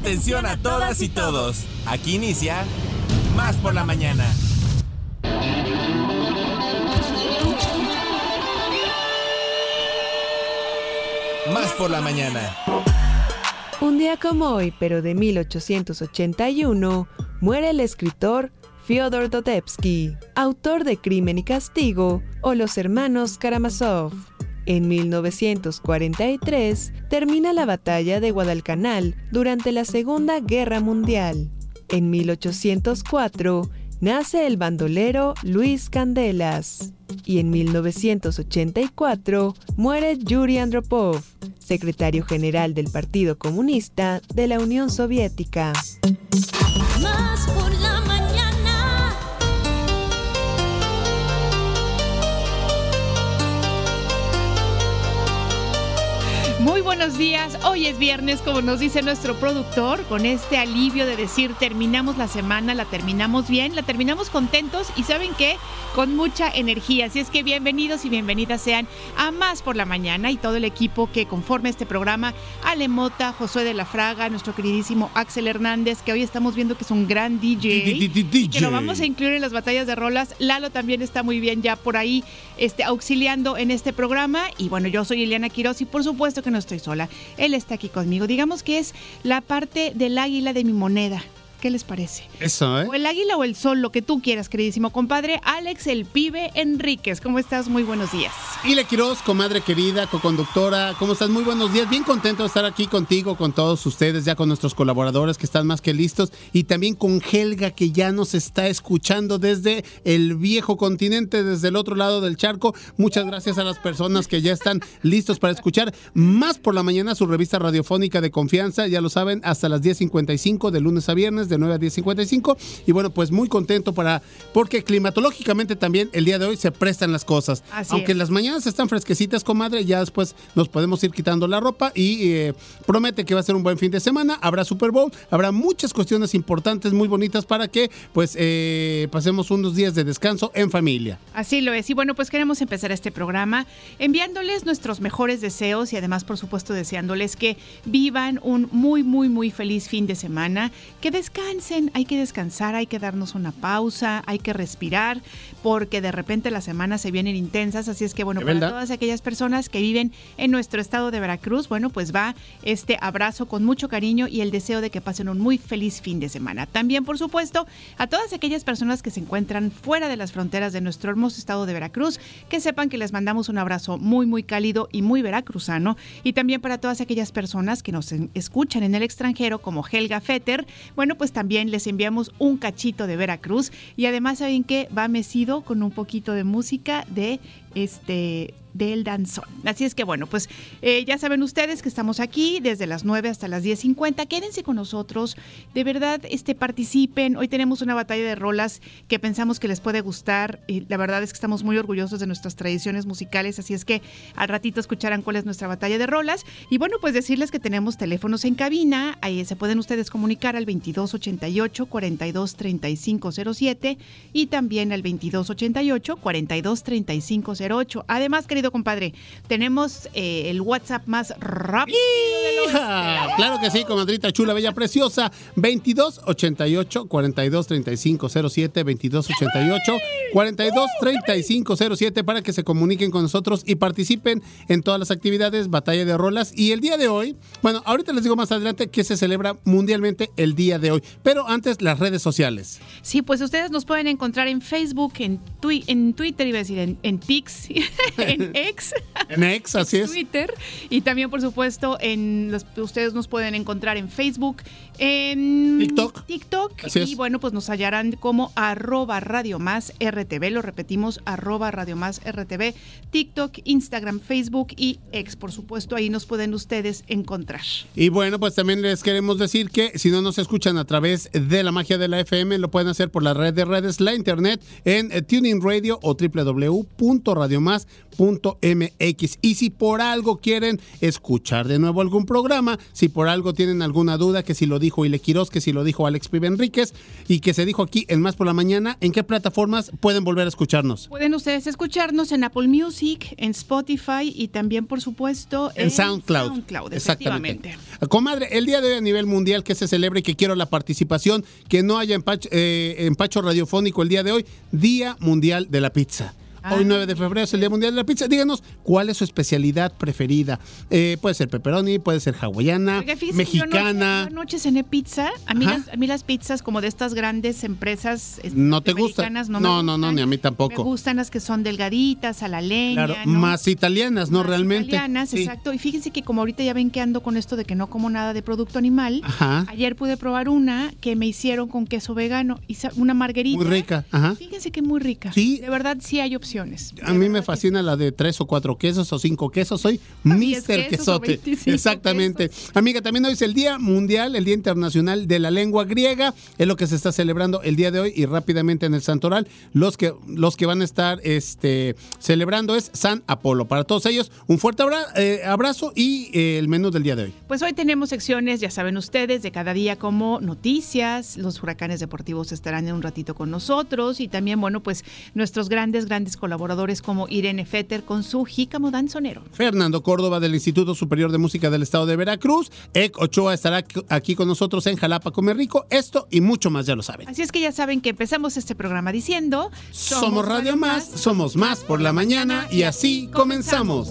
Atención a todas y todos. Aquí inicia Más por la mañana. Más por la mañana. Un día como hoy, pero de 1881, muere el escritor Fyodor Dostoevsky, autor de Crimen y Castigo o Los Hermanos Karamazov. En 1943 termina la batalla de Guadalcanal durante la Segunda Guerra Mundial. En 1804 nace el bandolero Luis Candelas. Y en 1984 muere Yuri Andropov, secretario general del Partido Comunista de la Unión Soviética. Muy buenos días, hoy es viernes como nos dice nuestro productor, con este alivio de decir terminamos la semana, la terminamos bien, la terminamos contentos y saben qué, con mucha energía. Así es que bienvenidos y bienvenidas sean a Más por la Mañana y todo el equipo que conforma este programa, Ale Mota, Josué de la Fraga, nuestro queridísimo Axel Hernández, que hoy estamos viendo que es un gran DJ, y que lo vamos a incluir en las batallas de rolas. Lalo también está muy bien ya por ahí este, auxiliando en este programa y bueno, yo soy Eliana Quiroz y por supuesto que no estoy sola. Él está aquí conmigo. Digamos que es la parte del águila de mi moneda. ¿Qué les parece? Eso, ¿eh? O el águila o el sol, lo que tú quieras, queridísimo compadre. Alex, el pibe Enríquez. ¿Cómo estás? Muy buenos días. Y Le Quiroz, comadre querida, co-conductora. ¿Cómo estás? Muy buenos días. Bien contento de estar aquí contigo, con todos ustedes, ya con nuestros colaboradores que están más que listos. Y también con Helga, que ya nos está escuchando desde el viejo continente, desde el otro lado del charco. Muchas gracias a las personas que ya están listos para escuchar más por la mañana su revista radiofónica de confianza. Ya lo saben, hasta las 10.55 de lunes a viernes de 9 a 10.55. Y bueno, pues muy contento para, porque climatológicamente también el día de hoy se prestan las cosas. Así Aunque es. las mañanas están fresquecitas, comadre, ya después nos podemos ir quitando la ropa y eh, promete que va a ser un buen fin de semana. Habrá Super Bowl, habrá muchas cuestiones importantes, muy bonitas para que pues eh, pasemos unos días de descanso en familia. Así lo es. Y bueno, pues queremos empezar este programa enviándoles nuestros mejores deseos y además, por supuesto, deseándoles que vivan un muy, muy, muy feliz fin de semana, que descansen, hay que descansar, hay que darnos una pausa, hay que respirar, porque de repente las semanas se vienen intensas, así es que bueno, ¿De para verdad? todas aquellas personas que viven en nuestro estado de Veracruz, bueno, pues va este abrazo con mucho cariño y el deseo de que pasen un muy feliz fin de semana. También, por supuesto, a todas aquellas personas que se encuentran fuera de las fronteras de nuestro hermoso estado de Veracruz, que sepan que les mandamos un abrazo muy, muy cálido y muy veracruzano. Y también para todas aquellas personas que nos escuchan en el extranjero, como Helga Fetter, bueno, pues también les enviamos un cachito de Veracruz. Y además, ¿saben que Va mecido con un poquito de música de este del danzón. Así es que bueno, pues eh, ya saben ustedes que estamos aquí desde las 9 hasta las 10.50. Quédense con nosotros, de verdad, este, participen. Hoy tenemos una batalla de rolas que pensamos que les puede gustar. Y la verdad es que estamos muy orgullosos de nuestras tradiciones musicales, así es que al ratito escucharán cuál es nuestra batalla de rolas. Y bueno, pues decirles que tenemos teléfonos en cabina, ahí se pueden ustedes comunicar al 2288 423507 y también al 2288 423508. Además, querido compadre, tenemos eh, el WhatsApp más rápido de los. Claro que sí, comadrita chula, bella, preciosa. 22 88 42 35 07 22 88 42 35 07 para que se comuniquen con nosotros y participen en todas las actividades, batalla de rolas. Y el día de hoy, bueno, ahorita les digo más adelante que se celebra mundialmente el día de hoy, pero antes las redes sociales. Sí, pues ustedes nos pueden encontrar en Facebook, en, twi- en Twitter, iba a decir, en, en Pix, en X. En X, así es. Twitter y también por supuesto en los, ustedes nos pueden encontrar en Facebook, en TikTok. TikTok Así y es. bueno pues nos hallarán como arroba Radio Más RTV, lo repetimos arroba Radio Más RTV, TikTok, Instagram, Facebook y X por supuesto ahí nos pueden ustedes encontrar. Y bueno, pues también les queremos decir que si no nos escuchan a través de la magia de la FM, lo pueden hacer por la red de redes, la internet, en eh, Tuning Radio o Y si por algo quieren escuchar de nuevo algún programa, si por algo tienen alguna duda, que si lo dijo Ile Quiroz, que si lo dijo Alex Pibe Enríquez y que se dijo aquí en Más por la Mañana, ¿en qué plataformas pueden volver a escucharnos? Pueden ustedes escucharnos en Apple Music, en Spotify y también, por supuesto, en, SoundCloud. SoundCloud Exactamente. Comadre, el día de hoy a nivel mundial que se celebra y que quiero la participación, que no haya empacho, eh, empacho radiofónico el día de hoy, Día Mundial de la Pizza. Hoy 9 de febrero es el Día Mundial de la Pizza. Díganos cuál es su especialidad preferida. Eh, puede ser pepperoni, puede ser hawaiana, mexicana. Yo no, noche cené pizza. A mí, las, a mí las pizzas como de estas grandes empresas este, ¿No te gustan? No, no, no, no, ni a mí tampoco. Me gustan las que son delgaditas, a la leña. Claro, más italianas, ¿no? Más Realmente. Italianas, exacto. Y fíjense que como ahorita ya ven que ando con esto de que no como nada de producto animal, ayer pude probar una que me hicieron con queso vegano, una margarita. Muy rica, ajá. Fíjense que muy rica. Sí. De verdad sí hay opciones. A mí me fascina la de tres o cuatro quesos o cinco quesos. Soy Mister Quesote. Exactamente. Amiga, también hoy es el Día Mundial, el Día Internacional de la Lengua Griega. Es lo que se está celebrando el día de hoy y rápidamente en el Santoral. Los que, los que van a estar este, celebrando es San Apolo. Para todos ellos, un fuerte eh, abrazo y eh, el menú del día de hoy. Pues hoy tenemos secciones, ya saben ustedes, de cada día como noticias. Los huracanes deportivos estarán en un ratito con nosotros y también, bueno, pues nuestros grandes, grandes colaboradores como Irene Fetter con su jícamo danzonero. Fernando Córdoba del Instituto Superior de Música del Estado de Veracruz. Ec Ochoa estará aquí con nosotros en Jalapa Comer Rico. Esto y mucho más, ya lo saben. Así es que ya saben que empezamos este programa diciendo... Somos, Radio Más, somos más por la mañana y así comenzamos.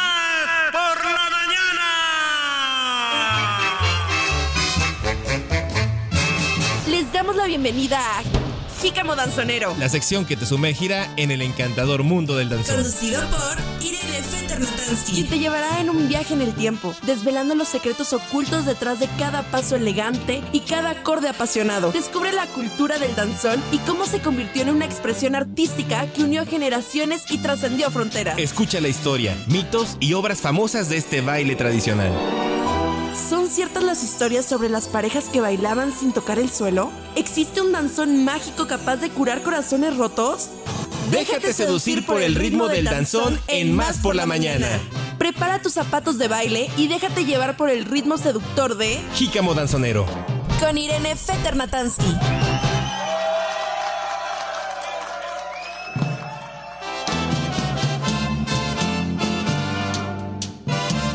damos la bienvenida a Jícamo Danzonero. La sección que te sumergirá en el encantador mundo del danzón. Conducido por Irene. Y te llevará en un viaje en el tiempo, desvelando los secretos ocultos detrás de cada paso elegante y cada acorde apasionado. Descubre la cultura del danzón y cómo se convirtió en una expresión artística que unió generaciones y trascendió fronteras. Escucha la historia, mitos y obras famosas de este baile tradicional. ¿Son ciertas las historias sobre las parejas que bailaban sin tocar el suelo? ¿Existe un danzón mágico capaz de curar corazones rotos? Déjate seducir por el ritmo del danzón en Más por la Mañana. Prepara tus zapatos de baile y déjate llevar por el ritmo seductor de Jícamo Danzonero. Con Irene Feternatansky.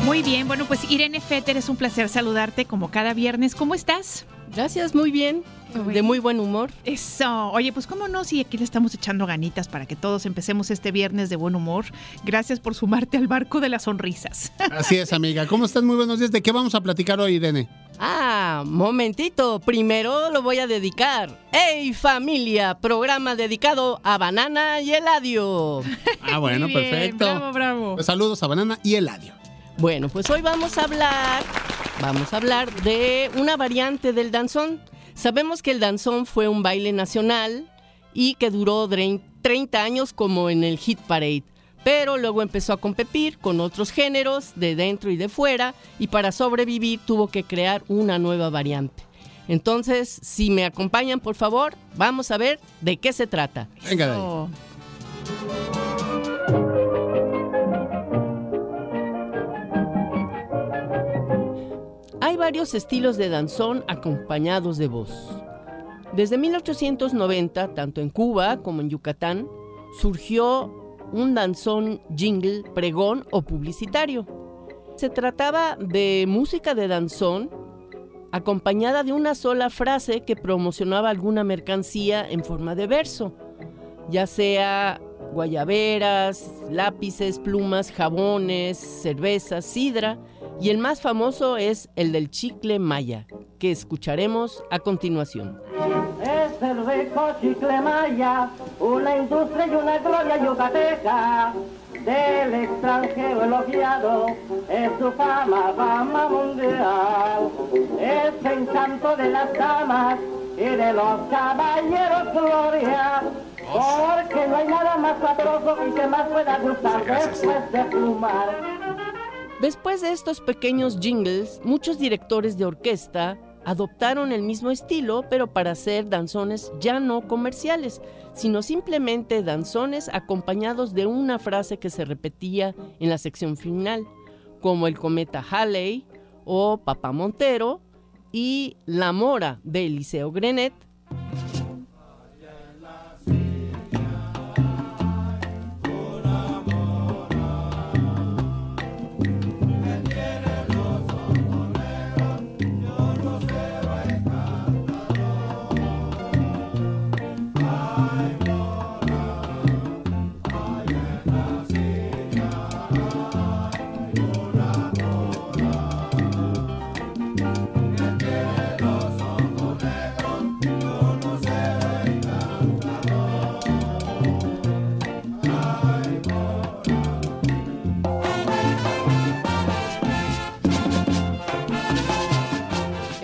Muy bien, bueno, pues Irene Fetter, es un placer saludarte como cada viernes. ¿Cómo estás? Gracias, muy bien. De muy buen humor. Eso. Oye, pues cómo no, si aquí le estamos echando ganitas para que todos empecemos este viernes de buen humor. Gracias por sumarte al barco de las sonrisas. Así es, amiga. ¿Cómo estás? Muy buenos días. ¿De qué vamos a platicar hoy, Irene? Ah, momentito. Primero lo voy a dedicar. ¡Hey familia! Programa dedicado a Banana y Eladio. Ah, bueno, perfecto. Bravo, bravo. Pues saludos a Banana y Eladio. Bueno, pues hoy vamos a hablar, vamos a hablar de una variante del danzón. Sabemos que el danzón fue un baile nacional y que duró drein- 30 años como en el Hit Parade, pero luego empezó a competir con otros géneros de dentro y de fuera y para sobrevivir tuvo que crear una nueva variante. Entonces, si me acompañan, por favor, vamos a ver de qué se trata. Venga de ahí. Hay varios estilos de danzón acompañados de voz. Desde 1890, tanto en Cuba como en Yucatán, surgió un danzón jingle, pregón o publicitario. Se trataba de música de danzón acompañada de una sola frase que promocionaba alguna mercancía en forma de verso, ya sea guayaberas, lápices, plumas, jabones, cervezas, sidra, y el más famoso es el del chicle maya, que escucharemos a continuación. Es el rico chicle maya, una industria y una gloria yucateca. del extranjero elogiado, es su fama, fama mundial. Es encanto de las damas y de los caballeros gloria, porque no hay nada más sabroso y que más pueda gustar después de fumar. Después de estos pequeños jingles, muchos directores de orquesta adoptaron el mismo estilo, pero para hacer danzones ya no comerciales, sino simplemente danzones acompañados de una frase que se repetía en la sección final, como el cometa Halley o Papá Montero y La Mora de Eliseo Grenet,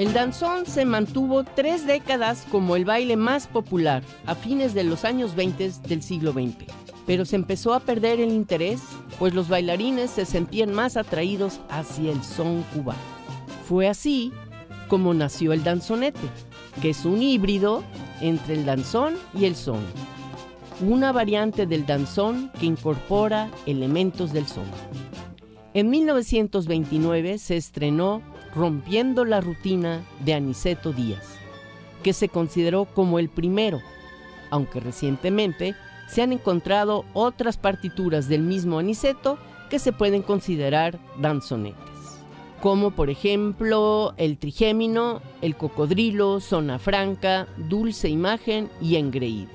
El danzón se mantuvo tres décadas como el baile más popular a fines de los años 20 del siglo XX, pero se empezó a perder el interés, pues los bailarines se sentían más atraídos hacia el son cubano. Fue así como nació el danzonete, que es un híbrido entre el danzón y el son, una variante del danzón que incorpora elementos del son. En 1929 se estrenó Rompiendo la rutina de Aniceto Díaz, que se consideró como el primero, aunque recientemente se han encontrado otras partituras del mismo Aniceto que se pueden considerar danzonetes, como por ejemplo el trigémino, el cocodrilo, zona franca, dulce imagen y engreído.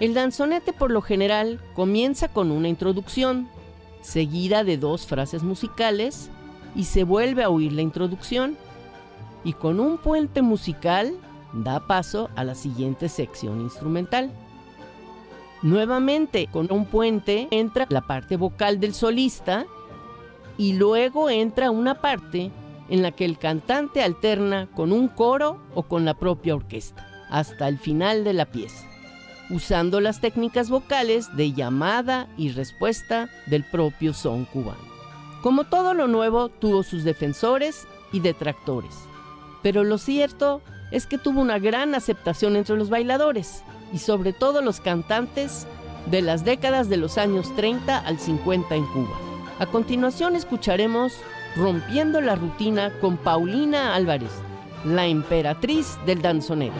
El danzonete por lo general comienza con una introducción, seguida de dos frases musicales y se vuelve a oír la introducción y con un puente musical da paso a la siguiente sección instrumental. Nuevamente con un puente entra la parte vocal del solista y luego entra una parte en la que el cantante alterna con un coro o con la propia orquesta hasta el final de la pieza, usando las técnicas vocales de llamada y respuesta del propio son cubano. Como todo lo nuevo, tuvo sus defensores y detractores. Pero lo cierto es que tuvo una gran aceptación entre los bailadores y sobre todo los cantantes de las décadas de los años 30 al 50 en Cuba. A continuación escucharemos Rompiendo la Rutina con Paulina Álvarez, la emperatriz del danzonero.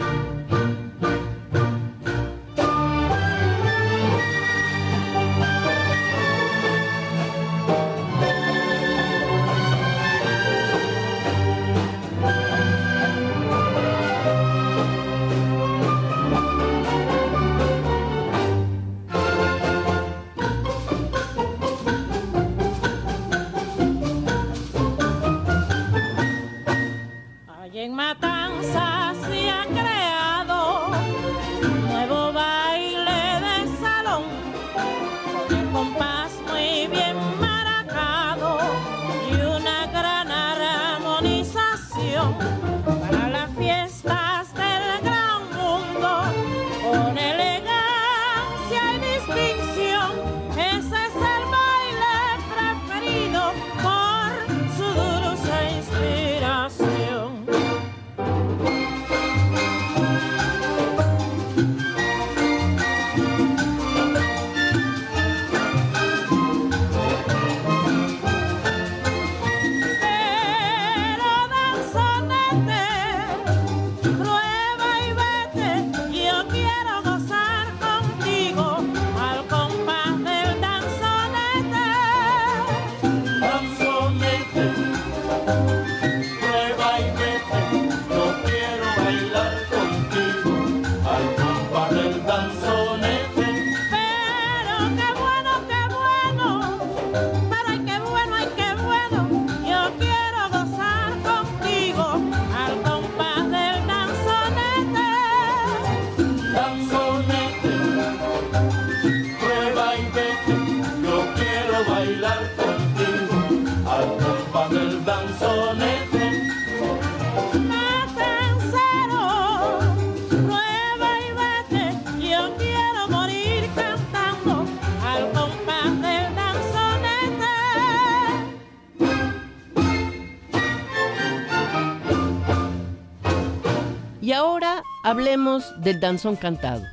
Del danzón cantado.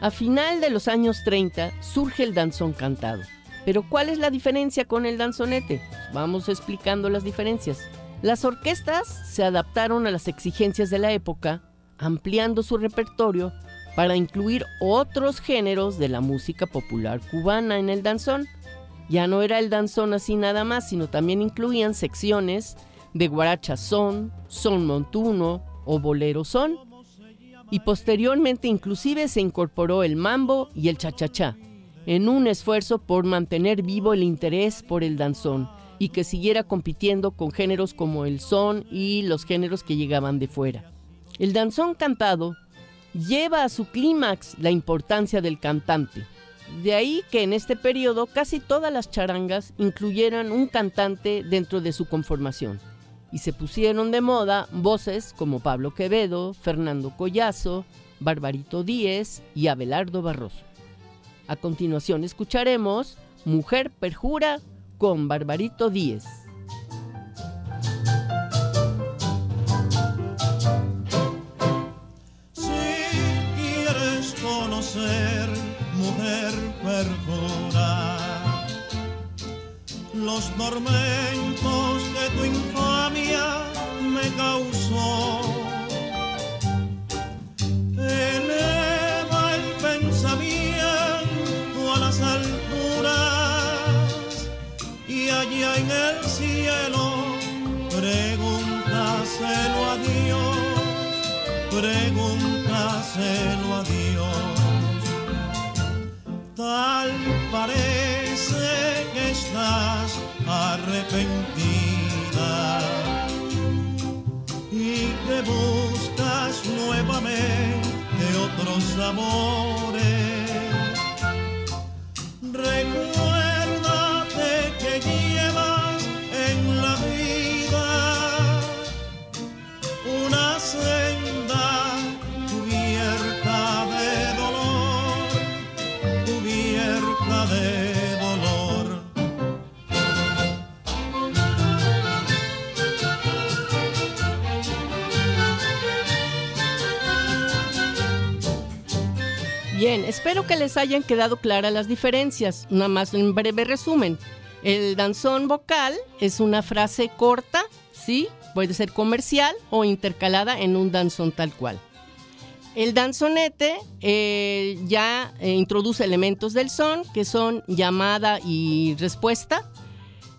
A final de los años 30 surge el danzón cantado. Pero ¿cuál es la diferencia con el danzonete? Vamos explicando las diferencias. Las orquestas se adaptaron a las exigencias de la época, ampliando su repertorio para incluir otros géneros de la música popular cubana en el danzón. Ya no era el danzón así nada más, sino también incluían secciones de guaracha son, son montuno o bolero son. Y posteriormente inclusive se incorporó el mambo y el cha-cha-cha, en un esfuerzo por mantener vivo el interés por el danzón y que siguiera compitiendo con géneros como el son y los géneros que llegaban de fuera. El danzón cantado lleva a su clímax la importancia del cantante. De ahí que en este periodo casi todas las charangas incluyeran un cantante dentro de su conformación. Y se pusieron de moda voces como Pablo Quevedo, Fernando Collazo, Barbarito Díez y Abelardo Barroso. A continuación escucharemos Mujer Perjura con Barbarito Díez. ser mujer perjura. Los tormentos pregúntaselo a Dios tal parece que estás arrepentida y que buscas nuevamente otros amores. Espero que les hayan quedado claras las diferencias. Nada más en breve resumen. El danzón vocal es una frase corta, ¿sí? Puede ser comercial o intercalada en un danzón tal cual. El danzonete eh, ya eh, introduce elementos del son, que son llamada y respuesta,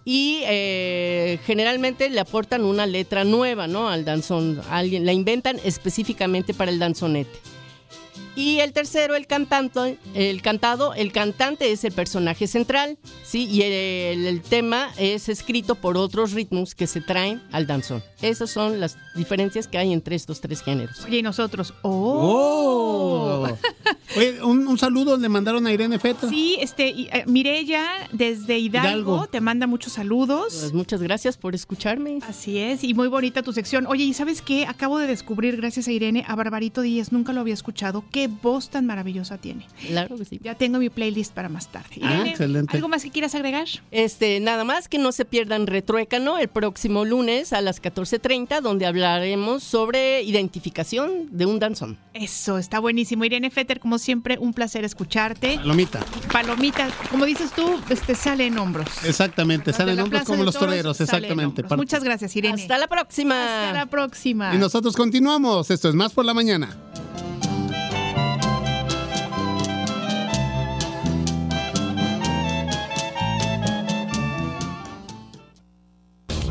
y eh, generalmente le aportan una letra nueva, ¿no? Al danzón, alguien la inventan específicamente para el danzonete. Y el tercero, el cantante, el cantado, el cantante es el personaje central, ¿sí? Y el, el tema es escrito por otros ritmos que se traen al danzón. Esas son las diferencias que hay entre estos tres géneros. Oye, y nosotros, ¡oh! ¡Oh! Oye, un, un saludo le mandaron a Irene Feta. Sí, este, eh, Mirella desde Hidalgo, Hidalgo. te manda muchos saludos. Pues muchas gracias por escucharme. Así es, y muy bonita tu sección. Oye, ¿y sabes qué? Acabo de descubrir, gracias a Irene, a Barbarito Díez, nunca lo había escuchado. Qué voz tan maravillosa tiene. Claro que sí. Ya tengo mi playlist para más tarde. Ah, Irene, excelente. ¿algo más que quieras agregar? Este, nada más que no se pierdan Retruécano el próximo lunes a las 14.30, donde hablaremos sobre identificación de un danzón. Eso, está buenísimo. Irene Fetter, como siempre, un placer escucharte. Palomita. Palomita, como dices tú, este sale en hombros. Exactamente, salen la hombros como los toreros, sale en exactamente. Muchas gracias, Irene. Hasta la próxima. Hasta la próxima. Y nosotros continuamos. Esto es Más por la Mañana.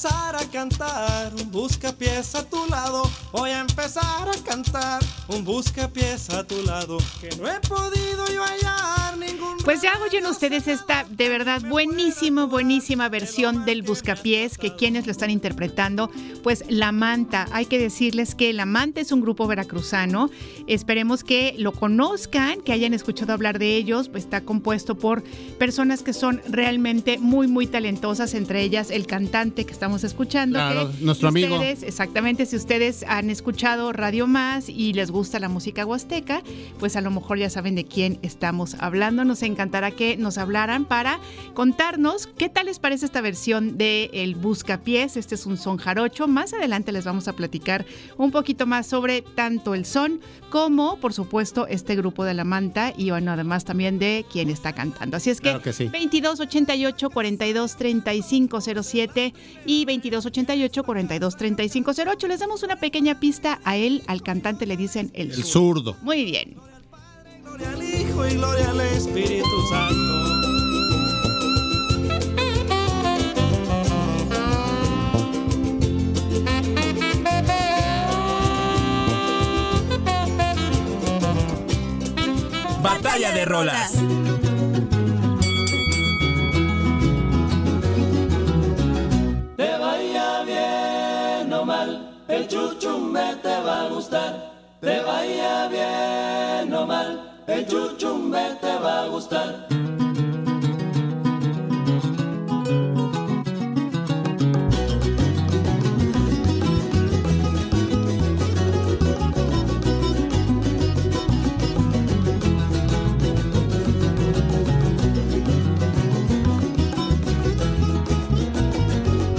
Empezar a cantar, busca pies a tu lado. Voy a empezar a cantar, un buscapiés a tu lado, que no he podido yo hallar ningún. Pues ya oyen ustedes esta de verdad buenísima, buenísima versión del Buscapiés, que quienes lo están interpretando, pues La Manta. Hay que decirles que La Manta es un grupo veracruzano. Esperemos que lo conozcan, que hayan escuchado hablar de ellos. Pues está compuesto por personas que son realmente muy, muy talentosas, entre ellas el cantante que estamos escuchando. Claro, que nuestro amigo. ustedes, Exactamente, si ustedes han escuchado Radio Más y les gusta la música huasteca, pues a lo mejor ya saben de quién estamos hablando. Nos encantará que nos hablaran para contarnos qué tal les parece esta versión de El Buscapiés. Este es un son jarocho. Más adelante les vamos a platicar un poquito más sobre tanto el son como, por supuesto, este grupo de la manta y bueno, además también de quién está cantando. Así es que, Claro que sí. 2288 42 35 07 y 2288 42 35 08. Les damos una pequeña pista a él, al cantante le dicen el, El zurdo. zurdo. Muy bien. Gloria al Hijo y gloria al Espíritu Santo. Batalla de rolas. Te vaya bien o mal, el chuchumbe te va a gustar. Te vaya bien o mal, el chuchumbe te va a gustar.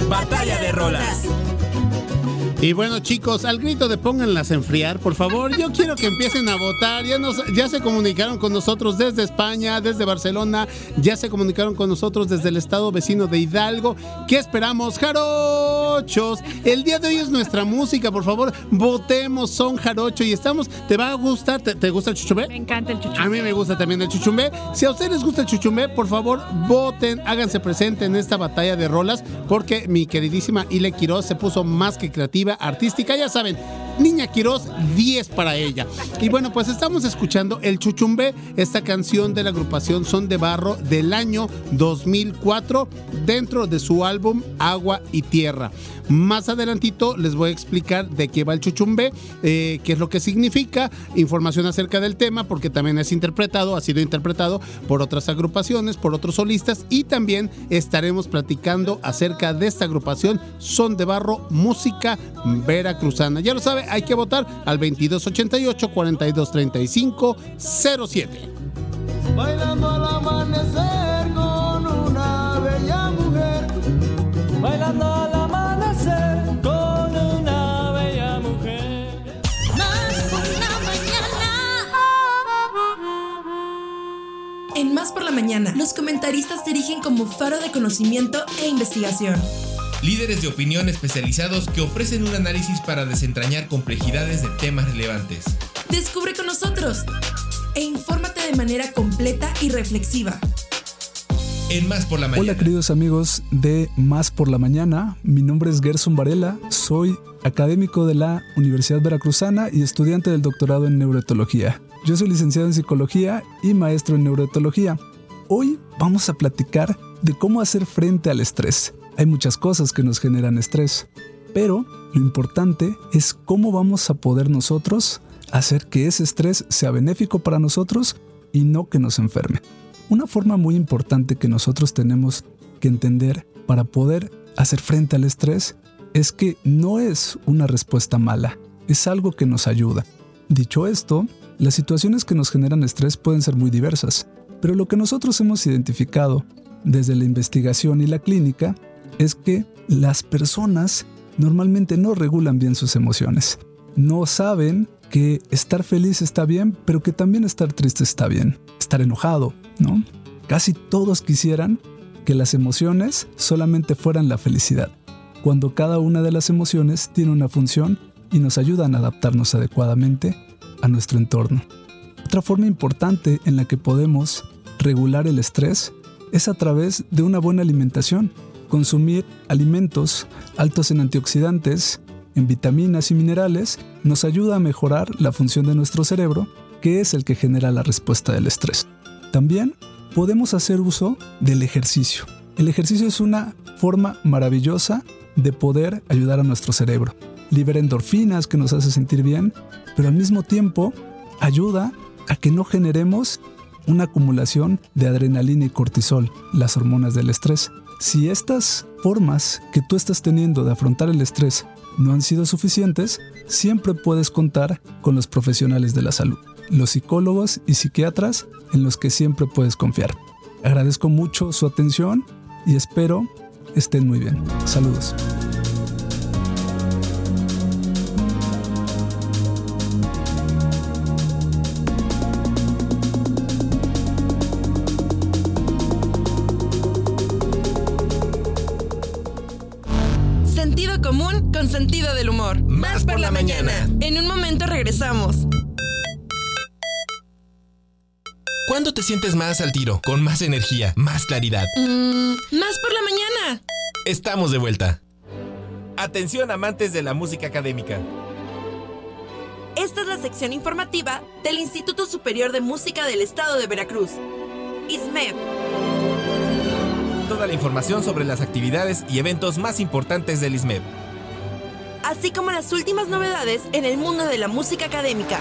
Batalla de rolas. Y bueno, chicos, al grito de pónganlas a enfriar, por favor. Yo quiero que empiecen a votar. Ya, nos, ya se comunicaron con nosotros desde España, desde Barcelona. Ya se comunicaron con nosotros desde el estado vecino de Hidalgo. ¿Qué esperamos? ¡Jarochos! El día de hoy es nuestra música, por favor. Votemos, son jarocho. Y estamos. ¿Te va a gustar? ¿Te, te gusta el chuchumbe? Me encanta el chuchumbe. A mí me gusta también el chuchumbe. Si a ustedes les gusta el chuchumbe, por favor, voten, háganse presente en esta batalla de rolas, porque mi queridísima Ile Quiroz se puso más que creativa, artística, ya saben. Niña Quiroz, 10 para ella. Y bueno, pues estamos escuchando El Chuchumbe, esta canción de la agrupación Son de Barro del año 2004, dentro de su álbum Agua y Tierra. Más adelantito les voy a explicar de qué va el chuchumbe, eh, qué es lo que significa, información acerca del tema, porque también es interpretado, ha sido interpretado por otras agrupaciones, por otros solistas, y también estaremos platicando acerca de esta agrupación Son de Barro, música veracruzana. Ya lo hay que votar al 2288 4235 07. Bailando al amanecer con una bella mujer. Bailando al amanecer con una bella mujer. Más por la mañana. En Más por la mañana, los comentaristas se erigen como faro de conocimiento e investigación. Líderes de opinión especializados que ofrecen un análisis para desentrañar complejidades de temas relevantes. Descubre con nosotros e infórmate de manera completa y reflexiva. En Más por la Mañana. Hola queridos amigos de Más por la Mañana, mi nombre es Gerson Varela, soy académico de la Universidad Veracruzana y estudiante del doctorado en neuroetología. Yo soy licenciado en psicología y maestro en neuroetología. Hoy vamos a platicar de cómo hacer frente al estrés. Hay muchas cosas que nos generan estrés, pero lo importante es cómo vamos a poder nosotros hacer que ese estrés sea benéfico para nosotros y no que nos enferme. Una forma muy importante que nosotros tenemos que entender para poder hacer frente al estrés es que no es una respuesta mala, es algo que nos ayuda. Dicho esto, las situaciones que nos generan estrés pueden ser muy diversas, pero lo que nosotros hemos identificado desde la investigación y la clínica es que las personas normalmente no regulan bien sus emociones. No saben que estar feliz está bien, pero que también estar triste está bien. Estar enojado, ¿no? Casi todos quisieran que las emociones solamente fueran la felicidad, cuando cada una de las emociones tiene una función y nos ayudan a adaptarnos adecuadamente a nuestro entorno. Otra forma importante en la que podemos regular el estrés es a través de una buena alimentación. Consumir alimentos altos en antioxidantes en vitaminas y minerales, nos ayuda a mejorar la función de nuestro cerebro, que es el que genera la respuesta del estrés. También podemos hacer uso del ejercicio. El ejercicio es una forma maravillosa de poder ayudar a nuestro cerebro. Libera endorfinas que nos hace sentir bien, pero al mismo tiempo ayuda a que no generemos una acumulación de adrenalina y cortisol, las hormonas del estrés. Si estas formas que tú estás teniendo de afrontar el estrés no han sido suficientes, siempre puedes contar con los profesionales de la salud, los psicólogos y psiquiatras en los que siempre puedes confiar. Agradezco mucho su atención y espero estén muy bien. Saludos. Te sientes más al tiro? Con más energía, más claridad. Mm, más por la mañana. Estamos de vuelta. Atención amantes de la música académica. Esta es la sección informativa del Instituto Superior de Música del Estado de Veracruz. ISMEV. Toda la información sobre las actividades y eventos más importantes del ISMED. Así como las últimas novedades en el mundo de la música académica.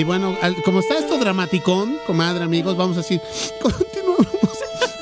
Y bueno, como está esto dramaticón, comadre, amigos, vamos a decir, continuamos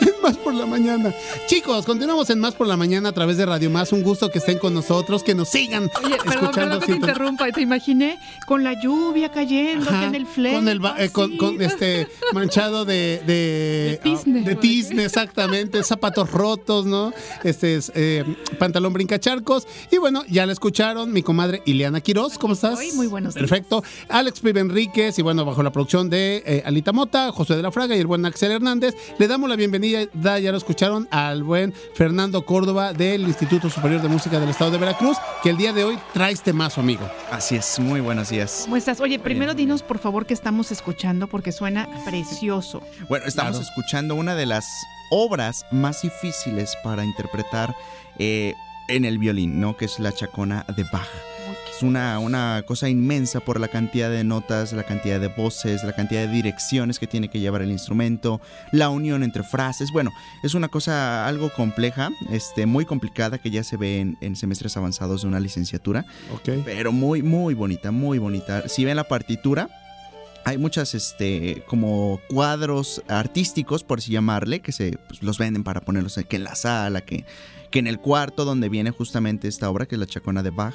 en Más la Mañana. Chicos, continuamos en Más por la Mañana a través de Radio Más. Un gusto que estén con nosotros, que nos sigan Oye, perdón, escuchando. perdón que te interrumpa. Te imaginé con la lluvia cayendo Ajá, en el fleco. con el eh, con, con este manchado de de, tizne. de tizne, exactamente, zapatos rotos, ¿no? Este es, eh, pantalón brincacharcos y bueno, ya la escucharon mi comadre Ileana Quiroz, ¿cómo estás? Muy buenos días. Perfecto. Alex Pibe Enríquez y bueno, bajo la producción de eh, Alita Mota, José de la Fraga y el buen Axel Hernández, le damos la bienvenida, ya lo escucharon, al buen Fernando Córdoba del Instituto Superior de Música del Estado de Veracruz, que el día de hoy trae este mazo, amigo. Así es, muy buenos días. ¿Cómo estás? Oye, primero dinos por favor qué estamos escuchando porque suena precioso. Bueno, estamos escuchando una de las obras más difíciles para interpretar eh, en el violín, ¿no? Que es la chacona de Bach. Es una, una cosa inmensa por la cantidad de notas, la cantidad de voces, la cantidad de direcciones que tiene que llevar el instrumento, la unión entre frases. Bueno, es una cosa algo compleja, este, muy complicada que ya se ve en, en semestres avanzados de una licenciatura. Pero muy, muy bonita, muy bonita. Si ven la partitura, hay muchas este como cuadros artísticos por así llamarle que se pues, los venden para ponerlos que en la sala que, que en el cuarto donde viene justamente esta obra que es la chacona de Bach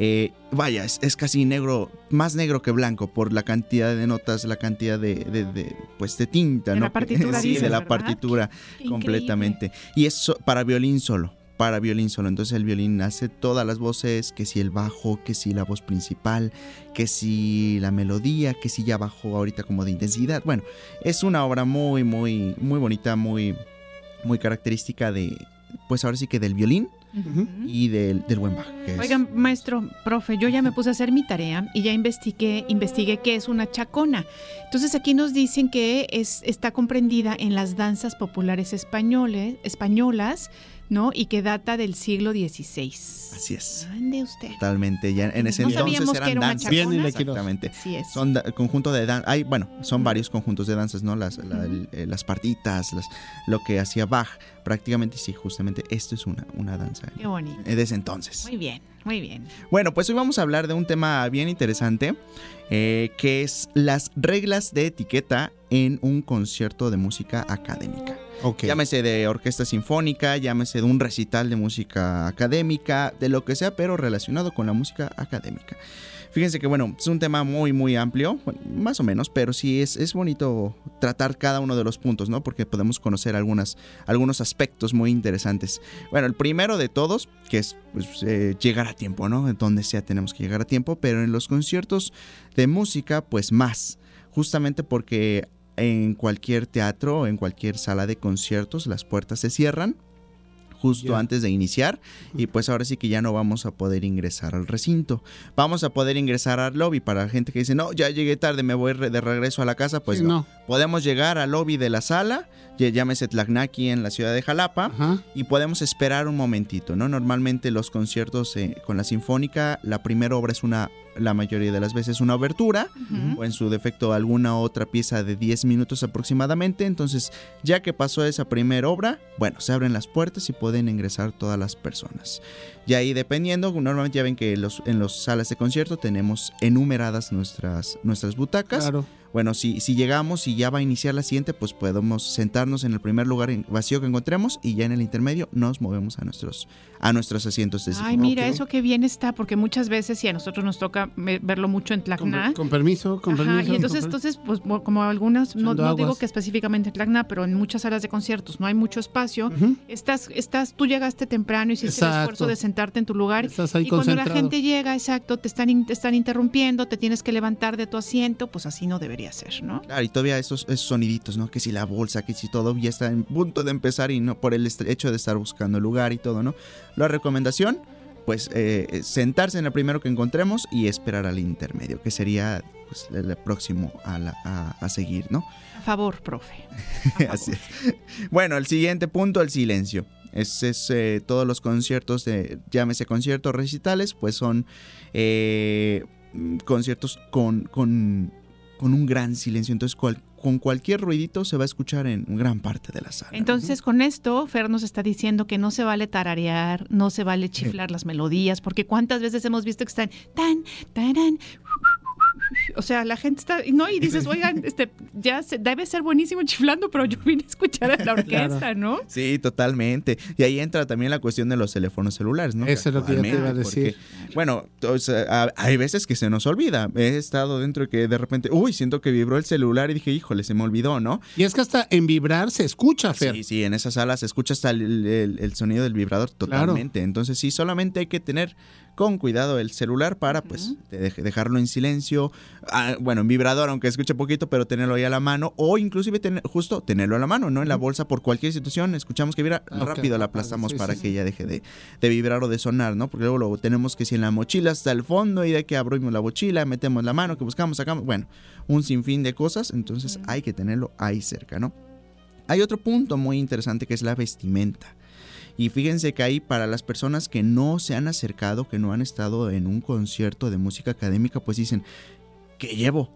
Eh, vaya es, es casi negro más negro que blanco por la cantidad de notas la cantidad de, de- de, pues de tinta De ¿no? la partitura, sí dices, de la ¿verdad? partitura Qué- completamente y es para violín solo para violín solo. Entonces el violín hace todas las voces, que si el bajo, que si la voz principal, que si la melodía, que si ya bajó ahorita como de intensidad. Bueno, es una obra muy, muy, muy bonita, muy, muy característica de, pues ahora sí que del violín y del, del buen Bach. que es- Oigan, maestro, profe, yo ya me puse a hacer mi tarea y ya investigué, investigué qué es una chacona. Entonces aquí nos dicen que es, está comprendida en las danzas populares españoles, españolas, ¿no? Y que data del siglo XVI. Así es. Ande usted. Totalmente, ya en ese No entonces sabíamos eran que era una danzas. Bien, Exactamente. Así es. Son da- conjunto de dan hay bueno, son varios conjuntos de danzas, ¿no? Las, la- el- eh, las partitas, las, lo que hacía Bach, prácticamente sí, justamente esto es una, una danza Qué bonito. de ese entonces. Muy bien, muy bien. Bueno, pues hoy vamos a hablar de un tema bien interesante, eh, que es las reglas de etiqueta en un concierto de música académica. Llámese de orquesta sinfónica, llámese de un recital de música académica, de lo que sea, pero relacionado con la música académica. Fíjense que bueno, es un tema muy muy amplio, más o menos, pero sí es, es bonito tratar cada uno de los puntos, ¿no? Porque podemos conocer algunas, algunos aspectos muy interesantes. Bueno, el primero de todos, que es pues, eh, llegar a tiempo, ¿no? Donde sea tenemos que llegar a tiempo, pero en los conciertos de música, pues más, justamente porque en cualquier teatro, en cualquier sala de conciertos, las puertas se cierran justo antes de iniciar y pues ahora sí que ya no vamos a poder ingresar al recinto. Vamos a poder ingresar al lobby para la gente que dice, no, ya llegué tarde, me voy de regreso a la casa, pues Sí, no. no. Podemos llegar al lobby de la sala, llámese Tlacnaqui en la ciudad de Jalapa, y podemos esperar un momentito, ¿no? Normalmente los conciertos eh, con la Sinfónica, la primera obra es una, la mayoría de las veces una obertura, o en su defecto alguna otra pieza de 10 minutos aproximadamente. Entonces, ya que pasó esa primera obra, bueno, se abren las puertas y pueden ingresar todas las personas. Y ahí dependiendo, normalmente ya ven que los, en las salas de concierto tenemos enumeradas nuestras, nuestras butacas. Claro. Bueno, si, si llegamos y ya va a iniciar la siguiente, pues podemos sentarnos en el primer lugar vacío que encontremos y ya en el intermedio nos movemos a nuestros, a nuestros asientos de Ay, mira, eso que bien está, porque muchas veces, y a nosotros nos toca verlo mucho en Tlacna. Con permiso, con Ajá, permiso. y entonces, con entonces pues mo- como algunas, no, no digo que específicamente en Tlacna, pero en muchas salas de conciertos no hay mucho espacio. estás, estás, tú llegaste temprano y hiciste el esfuerzo de sentarte en tu lugar. Estás ahí y cuando la gente llega, exacto, te están, in- te están interrumpiendo, te tienes que levantar de tu asiento, pues así no debería ser, ¿no? Claro, y todavía esos, esos soniditos, ¿no? Que si la bolsa, que si todo ya está en punto de empezar y no por el hecho de estar buscando lugar y todo, ¿no? La recomendación, pues eh, es sentarse en el primero que encontremos y esperar al intermedio, que sería pues, el próximo a, la- a- a seguir, ¿no? A favor, profe. Así es. Bueno, el siguiente punto, el silencio. Es, es, eh, todos los conciertos, de, llámese conciertos recitales, pues son eh, mm, conciertos con, con, con un gran silencio. Entonces, cual- con cualquier ruidito se va a escuchar en gran parte de la sala. Entonces, con esto, Fer nos está diciendo que no se vale tararear, no se vale chiflar las melodías, porque cuántas veces hemos visto que están tan, taran. O sea, la gente está, no, y dices, oigan, este, ya se- debe ser buenísimo chiflando, pero yo vine a escuchar a la orquesta, ¿no? Sí, totalmente. Y ahí entra también la cuestión de los teléfonos celulares, ¿no? Eso es lo que yo te iba a decir. porque, bueno, o sea, hay veces que se nos olvida. He estado dentro y que de repente, uy, siento que vibró el celular y dije, híjole, se me olvidó, ¿no? Y es que hasta en vibrar se escucha, Fer. Sí, sí, en esa sala se escucha hasta el, el- el sonido del vibrador totalmente. Entonces sí, solamente hay que tener con cuidado el celular para pues de- dejarlo en silencio. Ah, bueno, en vibrador, aunque escuche poquito, pero tenerlo ahí a la mano o inclusive tener, justo tenerlo a la mano, ¿no? En la bolsa por cualquier situación. Escuchamos que vibra, rápido la aplastamos Sí, para sí, que ya deje de, de vibrar o de sonar, ¿no? Porque luego lo tenemos que si en la mochila hasta el fondo y de que abrimos la mochila, metemos la mano, que buscamos, sacamos, bueno, un sinfín de cosas. Entonces hay que tenerlo ahí cerca, ¿no? Hay otro punto muy interesante que es la vestimenta. Y fíjense que ahí para las personas que no se han acercado, que no han estado en un concierto de música académica, pues dicen, ¿qué llevo?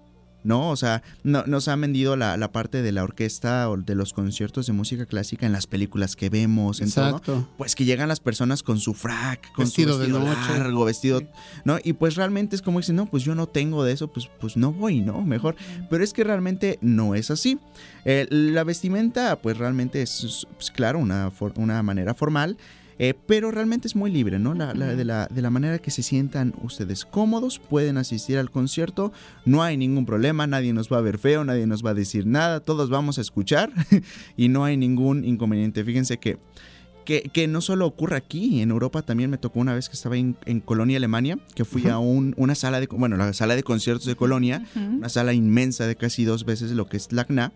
¿No? O sea, no, nos han vendido la, la parte de la orquesta o de los conciertos de música clásica en las películas que vemos, en todo. Exacto. Pues que llegan las personas con su frac, con Vestido su de vestido noche. largo, vestido, ¿no? Y pues realmente es como dicen, no, pues yo no tengo de eso, pues, pues no voy, ¿no? Mejor. Pero es que realmente no es así. Eh, la vestimenta, pues realmente es, es, pues, claro, una, for- una manera formal. Eh, pero realmente es muy libre, ¿no? La- la- de, la, de la manera que se sientan ustedes cómodos, pueden asistir al concierto, no hay ningún problema, nadie nos va a ver feo, nadie nos va a decir nada, todos vamos a escuchar y no hay ningún inconveniente. Fíjense que que, que no solo ocurre aquí, en Europa también me tocó una vez que estaba en, en Colonia, Alemania, que fui a un- una sala de, bueno, la sala de conciertos de Colonia, una sala inmensa de casi dos veces lo que es la CNA.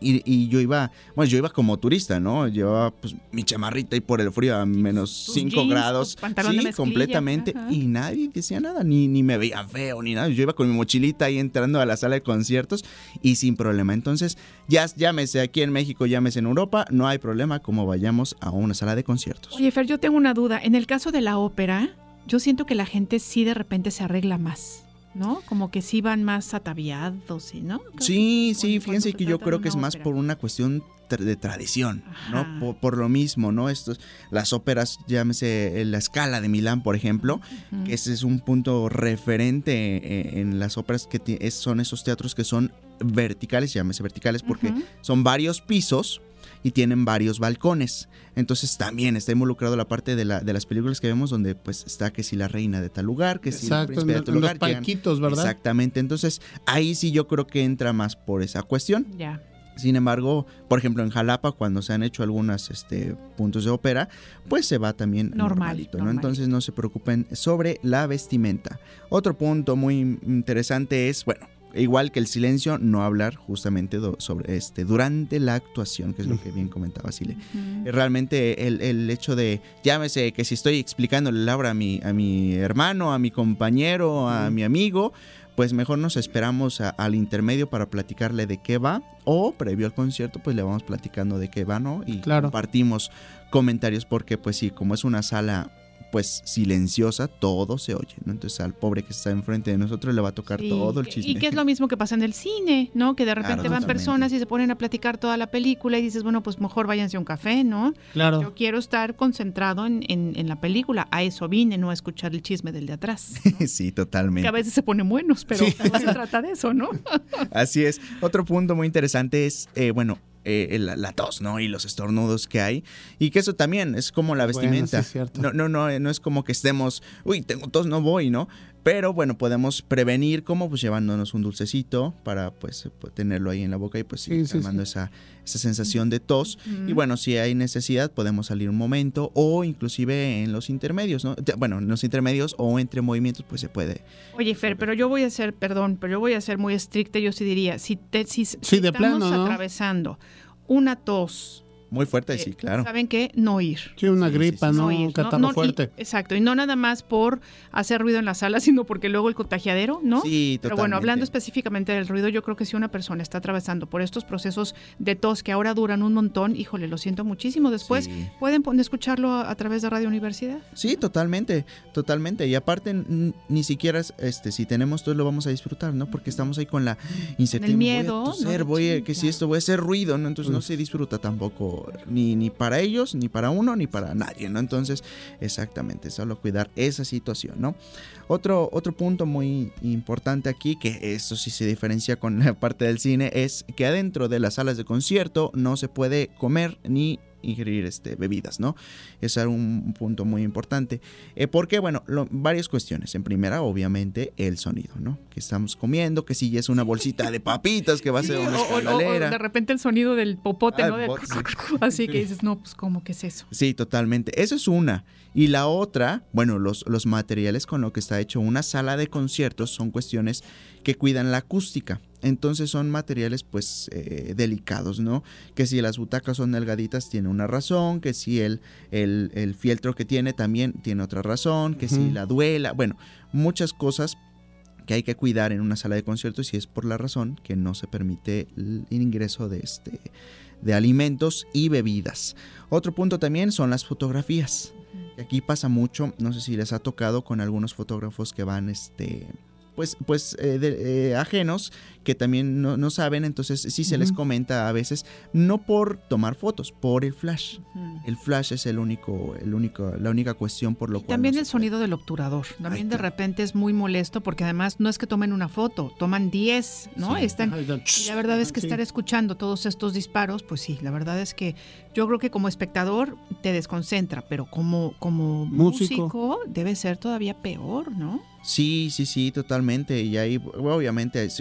Y, y yo iba, bueno, yo iba como turista, ¿no? Llevaba pues mi chamarrita y por el frío a menos Tus 5 jeans, grados. pantalón de Sí, mezclilla, completamente. ajá. Y nadie decía nada, ni, ni me veían feo, ni nada. Yo iba con mi mochilita ahí entrando a la sala de conciertos y sin problema. Entonces, ya llámese aquí en México, llámese en Europa, no hay problema como vayamos a una sala de conciertos. Oye, Fer, yo tengo una duda. En el caso de la ópera, yo siento que la gente sí de repente se arregla más, ¿no? Como que sí van más ataviados, ¿y ¿no? Creo que Sí, sí, fíjense se que yo creo que es más ópera. por una cuestión de tradición, Ajá. ¿no? Por, por lo mismo, ¿no? Estos, las óperas, llámese eh, la escala de Milán, por ejemplo, que ese es un punto referente eh, en las óperas que son esos teatros que son verticales, llámese verticales, porque son varios pisos y tienen varios balcones. Entonces también está involucrado la parte de, la, de las películas que vemos donde pues está que si la reina de tal lugar, que si el príncipe de tal los lugar. llegan- palquitos, ¿verdad? Exactamente, entonces ahí sí yo creo que entra más por esa cuestión. Ya. Sin embargo, por ejemplo, en Jalapa, cuando se han hecho algunos este, puntos de ópera, pues se va también Normal, normalito, ¿no? normalito. Entonces no se preocupen sobre la vestimenta. Otro punto muy interesante es, bueno, igual que el silencio, no hablar justamente do- sobre este durante la actuación, que es lo que bien comentaba Sile. Eh, Realmente el, el hecho de, llámese que si estoy explicándole la obra a mi, a mi hermano, a mi compañero, a mi amigo, pues mejor nos esperamos a- al intermedio para platicarle de qué va o previo al concierto pues le vamos platicando de qué va, ¿no? Y Claro. compartimos comentarios porque pues sí, como es una sala pues silenciosa, todo se oye, ¿no? Entonces al pobre que está enfrente de nosotros le va a tocar Sí, todo el chisme. Y que es lo mismo que pasa en el cine, ¿no? Que de repente Claro, van totalmente. personas y se ponen a platicar toda la película y dices, bueno, pues mejor váyanse a un café, ¿no? Claro. Yo quiero estar concentrado en, en- en la película. A eso vine, no a escuchar el chisme del de atrás. sí, totalmente. Que a veces se ponen buenos, pero no se trata de eso, ¿no? Así es. Otro punto muy interesante es, eh, bueno, eh, el- la tos, ¿no? Y los estornudos que hay. Y que eso también es como la Bueno, vestimenta. sí es no, no, no, no es como que estemos, uy, tengo tos, no voy, ¿no? Pero bueno, podemos prevenir como pues llevándonos un dulcecito para pues pues, tenerlo ahí en la boca y pues ir sí, calmando Esa, esa sensación de tos. Y bueno, si hay necesidad podemos salir un momento o inclusive en los intermedios, ¿no? Bueno, en los intermedios o entre movimientos pues se puede. Oye, Fer, pero yo voy a ser, perdón, pero yo voy a ser muy estricta. Yo sí diría, si, te, si, si Sí, de estamos plano, ¿no? atravesando una tos, Muy fuerte, eh, sí, claro. ¿saben qué? No ir. Sí, una gripa, ¿no? Un catarro fuerte. exacto, y no nada más por hacer ruido en la sala, sino porque luego el contagiadero, ¿no? Sí, Pero bueno, totalmente. hablando específicamente del ruido, yo creo que si una persona está atravesando por estos procesos de tos que ahora duran un montón, híjole, lo siento muchísimo. Después Sí. pueden escucharlo a, a través de Radio Universidad. Sí, totalmente, totalmente. Y aparte, ni siquiera, es, este, si tenemos todo lo vamos a disfrutar, ¿no? Porque estamos ahí con la incertidumbre. miedo, voy a toser, ¿no? voy a- que si claro. esto voy a hacer ruido, ¿no? Entonces no se disfruta tampoco ni, ni para ellos, ni para uno, ni para nadie, ¿no? Entonces, exactamente, solo cuidar esa situación, ¿no? Otro, otro punto muy importante aquí, que esto sí se diferencia con la parte del cine, es que adentro de las salas de concierto no se puede comer ni ingerir este, bebidas, ¿no? Ese es un, un punto muy importante. Eh, porque, bueno, lo- varias cuestiones. En primera, obviamente, el sonido, ¿no? Que estamos comiendo, que si es una bolsita de papitas, que va a ser una O- o- o- o escalalera. de repente el sonido del popote, Ah, ¿no? Del-. Así que dices, no, pues ¿cómo que es eso? Sí, totalmente. Eso es una. Y la otra, bueno, los, los materiales con lo que está hecho una sala de conciertos son cuestiones que cuidan la acústica. Entonces son materiales pues eh, delicados, ¿no? Que si las butacas son delgaditas tiene una razón, que si el, el, el fieltro que tiene también tiene otra razón, que si la duela, bueno, muchas cosas que hay que cuidar en una sala de conciertos y es por la razón que no se permite el ingreso de este de alimentos y bebidas. Otro punto también son las fotografías. Aquí pasa mucho, no sé si les ha tocado con algunos fotógrafos que van este pues, pues eh, de- eh, ajenos que también no, no saben, entonces sí se les comenta a veces, no por tomar fotos, por el flash. El flash es el único, el único, la única cuestión por lo cual También no el sonido del obturador. También de repente es muy molesto porque además no es que tomen una foto, toman 10, ¿no? Sí. Están, y y la verdad es que sí. estar escuchando todos estos disparos, pues sí, la verdad es que yo creo que como espectador te desconcentra, pero como, como Músico. músico debe ser todavía peor, ¿no? Sí, sí, sí, totalmente. Y ahí, obviamente, es-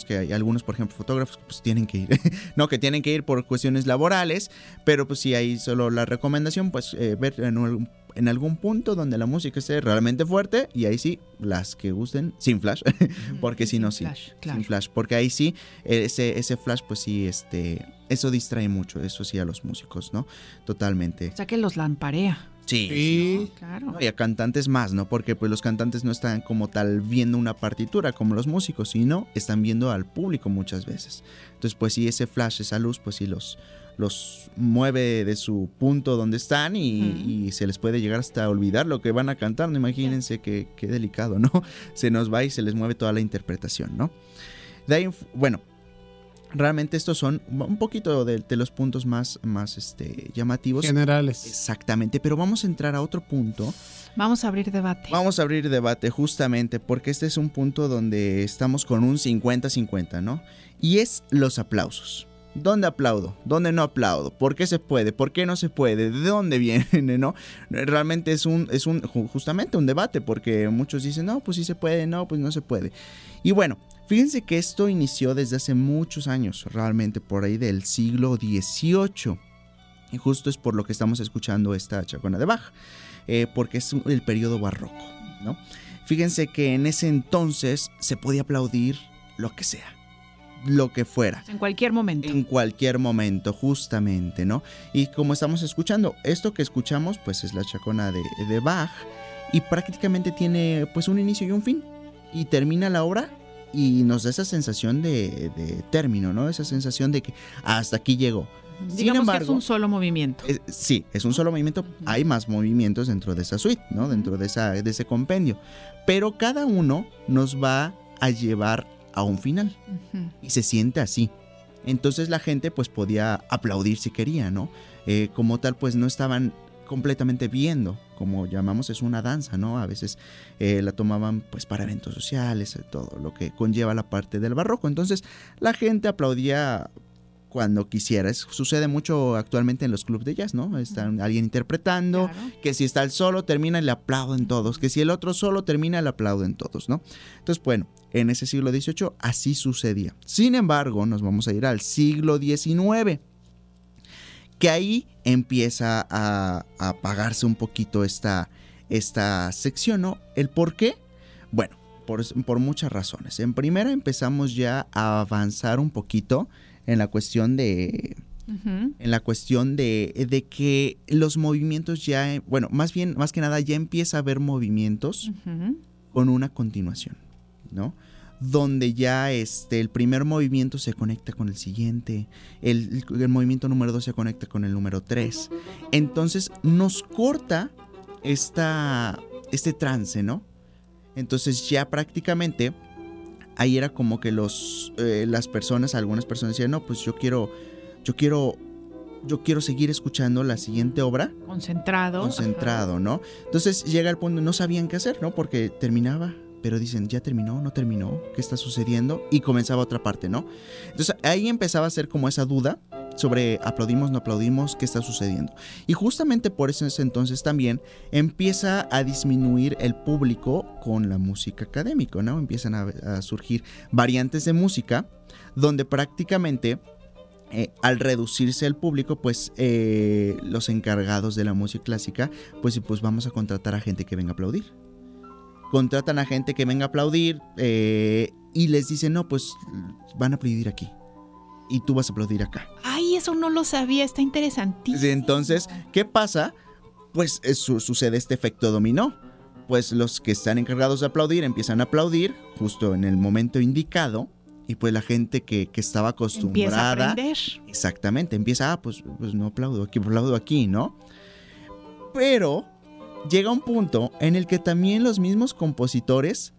sabemos que hay algunos, por ejemplo, fotógrafos que pues tienen que ir. no, que tienen que ir por cuestiones laborales, pero pues sí, hay solo la recomendación, pues eh, ver en, un- en algún punto donde la música esté realmente fuerte y ahí sí, las que gusten sin flash, porque si no, sí, flash, claro. sin flash, porque ahí sí, ese, ese flash, pues sí, este, eso distrae mucho, eso sí a los músicos, ¿no? Totalmente. O sea que los lamparea. Sí. Sí. Claro. No, y a cantantes más, ¿no? Porque pues los cantantes no están como tal viendo una partitura como los músicos, sino están viendo al público muchas veces. Entonces, pues sí, ese flash, esa luz, pues sí los, los mueve de su punto donde están y, se les puede llegar hasta olvidar lo que van a cantar, ¿no? Imagínense qué, qué delicado, ¿no? Se nos va y se les mueve toda la interpretación, ¿no? De ahí, bueno, realmente estos son un poquito de, de los puntos más, más este, llamativos. Generales. Exactamente, pero vamos a entrar a otro punto. Vamos a abrir debate. Vamos a abrir debate justamente porque este es un punto donde estamos con un 50-50, ¿no? Y es los aplausos. ¿Dónde aplaudo? ¿Dónde no aplaudo? ¿Por qué se puede? ¿Por qué no se puede? ¿De dónde viene? ¿No? Realmente es un, es un ju- justamente un debate porque muchos dicen, no, pues sí se puede, no, pues no se puede. Y bueno, fíjense que esto inició desde hace muchos años, realmente por ahí del siglo XVIII. Y justo es por lo que estamos escuchando esta chacona de Bach, eh, porque es el periodo barroco, ¿no? Fíjense que en ese entonces se podía aplaudir lo que sea, lo que fuera. En cualquier momento. En cualquier momento, justamente, ¿no? Y como estamos escuchando, esto que escuchamos, pues es la chacona de, de Bach y prácticamente tiene pues un inicio y un fin. Y termina la obra y nos da esa sensación de, de término, ¿no? Esa sensación de que hasta aquí llegó. Digamos Sin que es embargo, un solo movimiento. es- sí, es un solo movimiento. Hay más movimientos dentro de esa suite, ¿no? Dentro de, esa, de ese compendio. Pero cada uno nos va a llevar a un final. Y se siente así. Entonces la gente pues podía aplaudir si quería, ¿no? Eh, como tal pues no estaban completamente viendo, como llamamos es una danza, ¿no? A veces eh, la tomaban pues para eventos sociales, eh, todo lo que conlleva la parte del barroco. Entonces la gente aplaudía cuando quisiera. Es- sucede mucho actualmente en los clubes de jazz, ¿no? Está alguien interpretando, que si está el solo termina y le aplauden todos, que si el otro solo termina le aplauden todos, ¿no? Entonces, bueno, en ese siglo XVIII así sucedía. Sin embargo, nos vamos a ir al siglo XIX, que ahí empieza a, a apagarse un poquito esta, esta sección, ¿no? ¿El por qué? Bueno, por, por muchas razones. En primera empezamos ya a avanzar un poquito en la cuestión de, en la cuestión de, de que los movimientos ya, bueno, más bien, más que nada ya empieza a haber movimientos con una continuación, ¿no? Donde ya este, el primer movimiento se conecta con el siguiente, el, el movimiento número 2 se conecta con el número 3. Entonces nos corta esta, este trance, ¿no? Entonces ya prácticamente ahí era como que los, eh, las personas, algunas personas decían, no, pues yo quiero, yo quiero, yo quiero seguir escuchando la siguiente obra Concentrado. concentrado, ¿no? Entonces llega el punto, no sabían qué hacer, ¿no? Porque terminaba, pero dicen, ya terminó, no terminó, ¿qué está sucediendo? Y comenzaba otra parte, ¿no? Entonces ahí empezaba a ser como esa duda sobre aplaudimos, no aplaudimos, qué está sucediendo. Y justamente por eso entonces también empieza a disminuir el público con la música académica, ¿no? Empiezan a, a surgir variantes de música donde prácticamente eh, al reducirse el público, pues eh, los encargados de la música clásica, pues, pues vamos a contratar a gente que venga a aplaudir. Contratan a gente que venga a aplaudir eh, y les dicen, no, pues van a aplaudir aquí. Y tú vas a aplaudir acá. Ay, eso no lo sabía, está interesantísimo. Entonces, ¿qué pasa? Pues eh, su- sucede este efecto dominó. Pues los que están encargados de aplaudir empiezan a aplaudir justo en el momento indicado. Y pues la gente que, que estaba Empieza a acostumbrada. aprender. Exactamente, empieza, ah, pues, pues no aplaudo aquí, aplaudo aquí, ¿no? Pero llega un punto en el que también los mismos compositores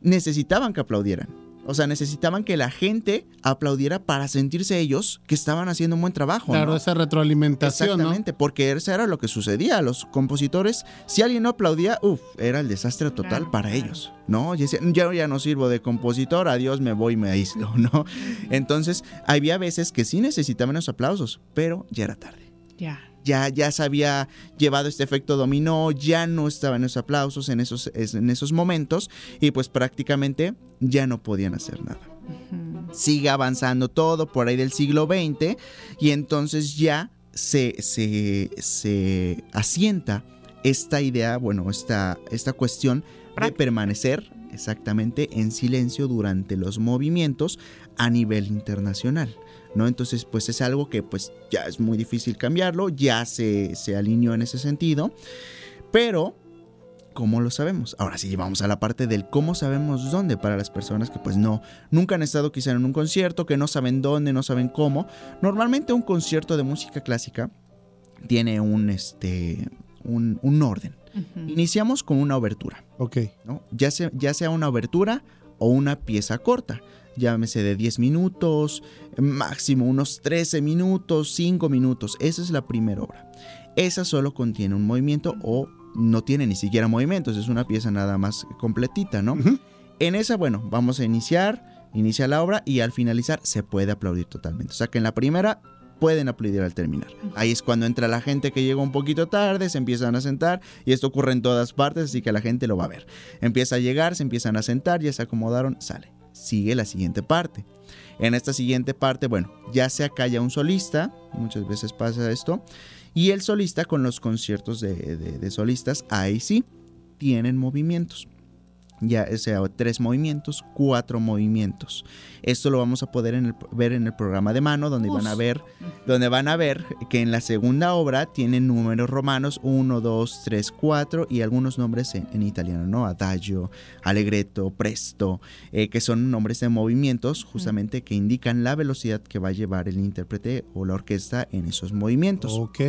necesitaban que aplaudieran. O sea, necesitaban que la gente aplaudiera para sentirse ellos que estaban haciendo un buen trabajo. Claro, ¿no? esa retroalimentación, ¿no? Exactamente, porque eso era lo que sucedía. Los compositores, si alguien no aplaudía, uff, era el desastre total Claro, para claro. ellos, ¿no? Yo ya no sirvo de compositor, adiós, me voy y me aíslo, ¿no? Entonces, había veces que sí necesitaban los aplausos, pero ya era tarde. Ya. Ya, ya se había llevado este efecto dominó, ya no estaban esos aplausos en esos, es- en esos momentos y pues prácticamente ya no podían hacer nada sigue avanzando todo por ahí del siglo XX y entonces ya se, se, se asienta esta idea, bueno, esta, esta cuestión de permanecer exactamente en silencio durante los movimientos a nivel internacional. ¿No? Entonces, pues es algo que pues ya es muy difícil cambiarlo, ya se, se alineó en ese sentido, pero ¿Cómo lo sabemos? Ahora sí, vamos a la parte del cómo sabemos dónde para las personas que pues no, nunca han estado quizá en un concierto, que no saben dónde, no saben cómo. Normalmente un concierto de música clásica tiene un, este, un, un orden. Iniciamos con una obertura. Ok. ¿no? Ya, sea, ya sea una obertura o una pieza corta. Llámese de 10 minutos, máximo unos 13 minutos, 5 minutos. Esa es la primera obra. Esa solo contiene un movimiento o no tiene ni siquiera movimientos. Es una pieza nada más completita, ¿no? En esa, bueno, vamos a iniciar, inicia la obra y al finalizar se puede aplaudir totalmente. O sea que en la primera pueden aplaudir al terminar. Ahí es cuando entra la gente que llegó un poquito tarde, se empiezan a sentar y esto ocurre en todas partes, así que la gente lo va a ver. Empieza a llegar, se empiezan a sentar, ya se acomodaron, sale. Sigue la siguiente parte. En esta siguiente parte, bueno, ya se acalla un solista, muchas veces pasa esto, y el solista con los conciertos de, solistas, ahí sí, tienen movimientos. Ya sea tres movimientos, cuatro movimientos. Esto lo vamos a poder en el- ver en el programa de mano, donde van a ver, donde van a ver que en la segunda obra tienen números romanos 1, 2, 3, 4 y algunos nombres en, en italiano, ¿no? Adagio, allegretto, presto, eh, que son nombres de movimientos justamente que indican la velocidad que va a llevar el intérprete o la orquesta en esos movimientos. Ok.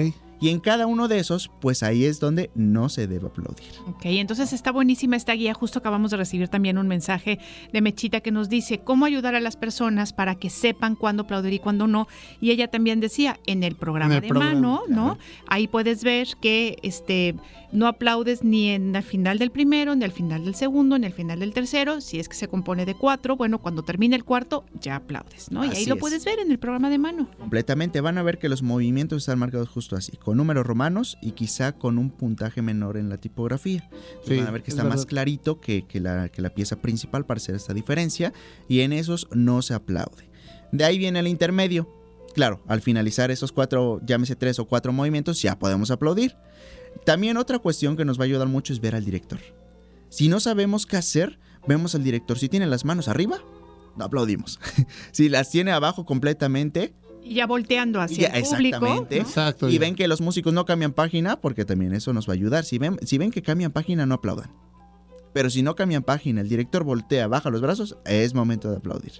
Y en cada uno de esos, pues ahí es donde no se debe aplaudir. Ok, entonces está buenísima esta guía. Justo acabamos de recibir también un mensaje de Mechita que nos dice cómo ayudar a las personas para que sepan cuándo aplaudir y cuándo no. Y ella también decía en el programa En el de programa, mano, ¿no? Ahí puedes ver que este no aplaudes ni en el final del primero, ni al final del segundo, ni al final del tercero. Si es que se compone de cuatro, bueno, cuando termine el cuarto ya aplaudes, ¿no? y ahí lo es. puedes ver en el programa de mano. Completamente. Van a ver que los movimientos están marcados justo así, con números romanos y quizá con un puntaje menor en la tipografía. Sí, van a ver que es está más clarito que, que la, que la pieza principal para hacer esta diferencia y en esos no se aplaude. De ahí viene el intermedio. Claro, al finalizar esos cuatro, llámese tres o cuatro movimientos, ya podemos aplaudir. También otra cuestión que nos va a ayudar mucho es ver al director. Si no sabemos qué hacer, vemos al director. Si tiene las manos arriba, aplaudimos. si las tiene abajo completamente, ya volteando hacia ya, el público. exactamente. ¿no? Exacto. Y ya. ven que los músicos no cambian página, porque también eso nos va a ayudar. Si ven, si ven que cambian página, no aplaudan. Pero si no cambian página, el director voltea, baja los brazos, es momento de aplaudir.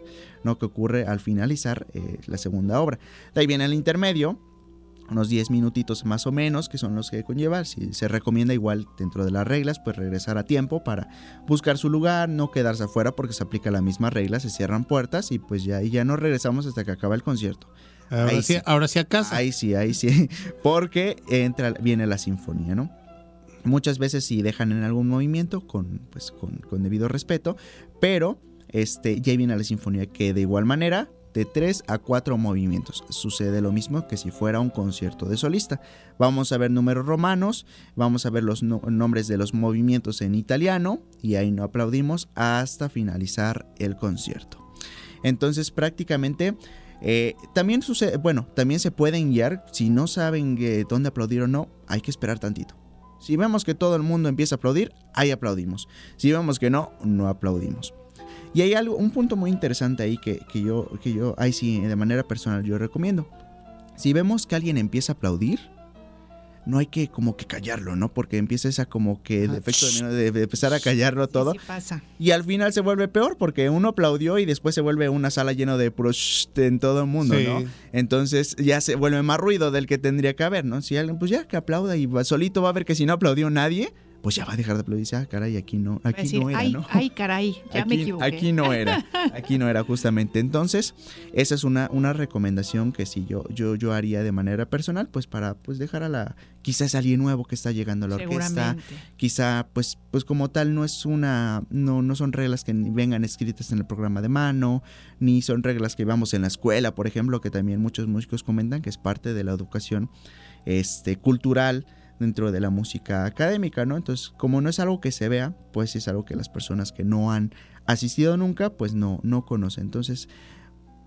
No que ocurre al finalizar eh, la segunda obra. De ahí viene el intermedio, unos 10 minutitos más o menos, que son los que conlleva. Si se recomienda igual dentro de las reglas, pues regresar a tiempo para buscar su lugar, no quedarse afuera porque se aplica la misma regla, se cierran puertas y pues ya, y ya no regresamos hasta que acaba el concierto. Ahora Ahí sí, ahora sí a casa. Ahí sí, ahí sí. Porque entra, viene la sinfonía, ¿no? Muchas veces sí dejan en algún movimiento con, pues, con, con debido respeto, pero este, ya viene la sinfonía que de igual manera, de 3 a 4 movimientos. Sucede lo mismo que si fuera un concierto de solista. Vamos a ver números romanos, vamos a ver los no- nombres de los movimientos en italiano y ahí no aplaudimos hasta finalizar el concierto. Entonces prácticamente eh, también sucede, bueno, también se pueden guiar, si no saben dónde aplaudir o no, hay que esperar tantito. Si vemos que todo el mundo empieza a aplaudir, ahí aplaudimos. Si vemos que no, no aplaudimos. Y hay algo, un punto muy interesante ahí que, que yo, que yo, ahí sí, de manera personal, yo recomiendo. Si vemos que alguien empieza a aplaudir, no hay que como que callarlo, ¿no? Porque empieza esa como que Ah, defecto de, de- de empezar a callarlo todo. Sí pasa. Y al final se vuelve peor porque uno aplaudió y después se vuelve una sala llena de en todo el mundo, Sí. ¿no? Entonces ya se vuelve más ruido del que tendría que haber, ¿no? Si alguien, pues ya que aplauda y va- solito va a ver que si no aplaudió nadie, pues ya va a dejar de aplaudir. dice, Ah, caray, aquí no, aquí decir, no era, ay, ¿no? ay, caray, ya me equivoqué. aquí no era, aquí no era justamente. Entonces, esa es una, una recomendación que sí yo, yo, yo haría de manera personal, pues para pues dejar a la, quizás alguien nuevo que está llegando a la orquesta, quizá pues, pues como tal no es una, no, no son reglas que ni vengan escritas en el programa de mano, ni son reglas que vamos en la escuela, por ejemplo, que también muchos músicos comentan que es parte de la educación este, cultural dentro de la música académica, ¿no? Entonces, como no es algo que se vea, pues es algo que las personas que no han asistido nunca, pues no, no conocen. Entonces,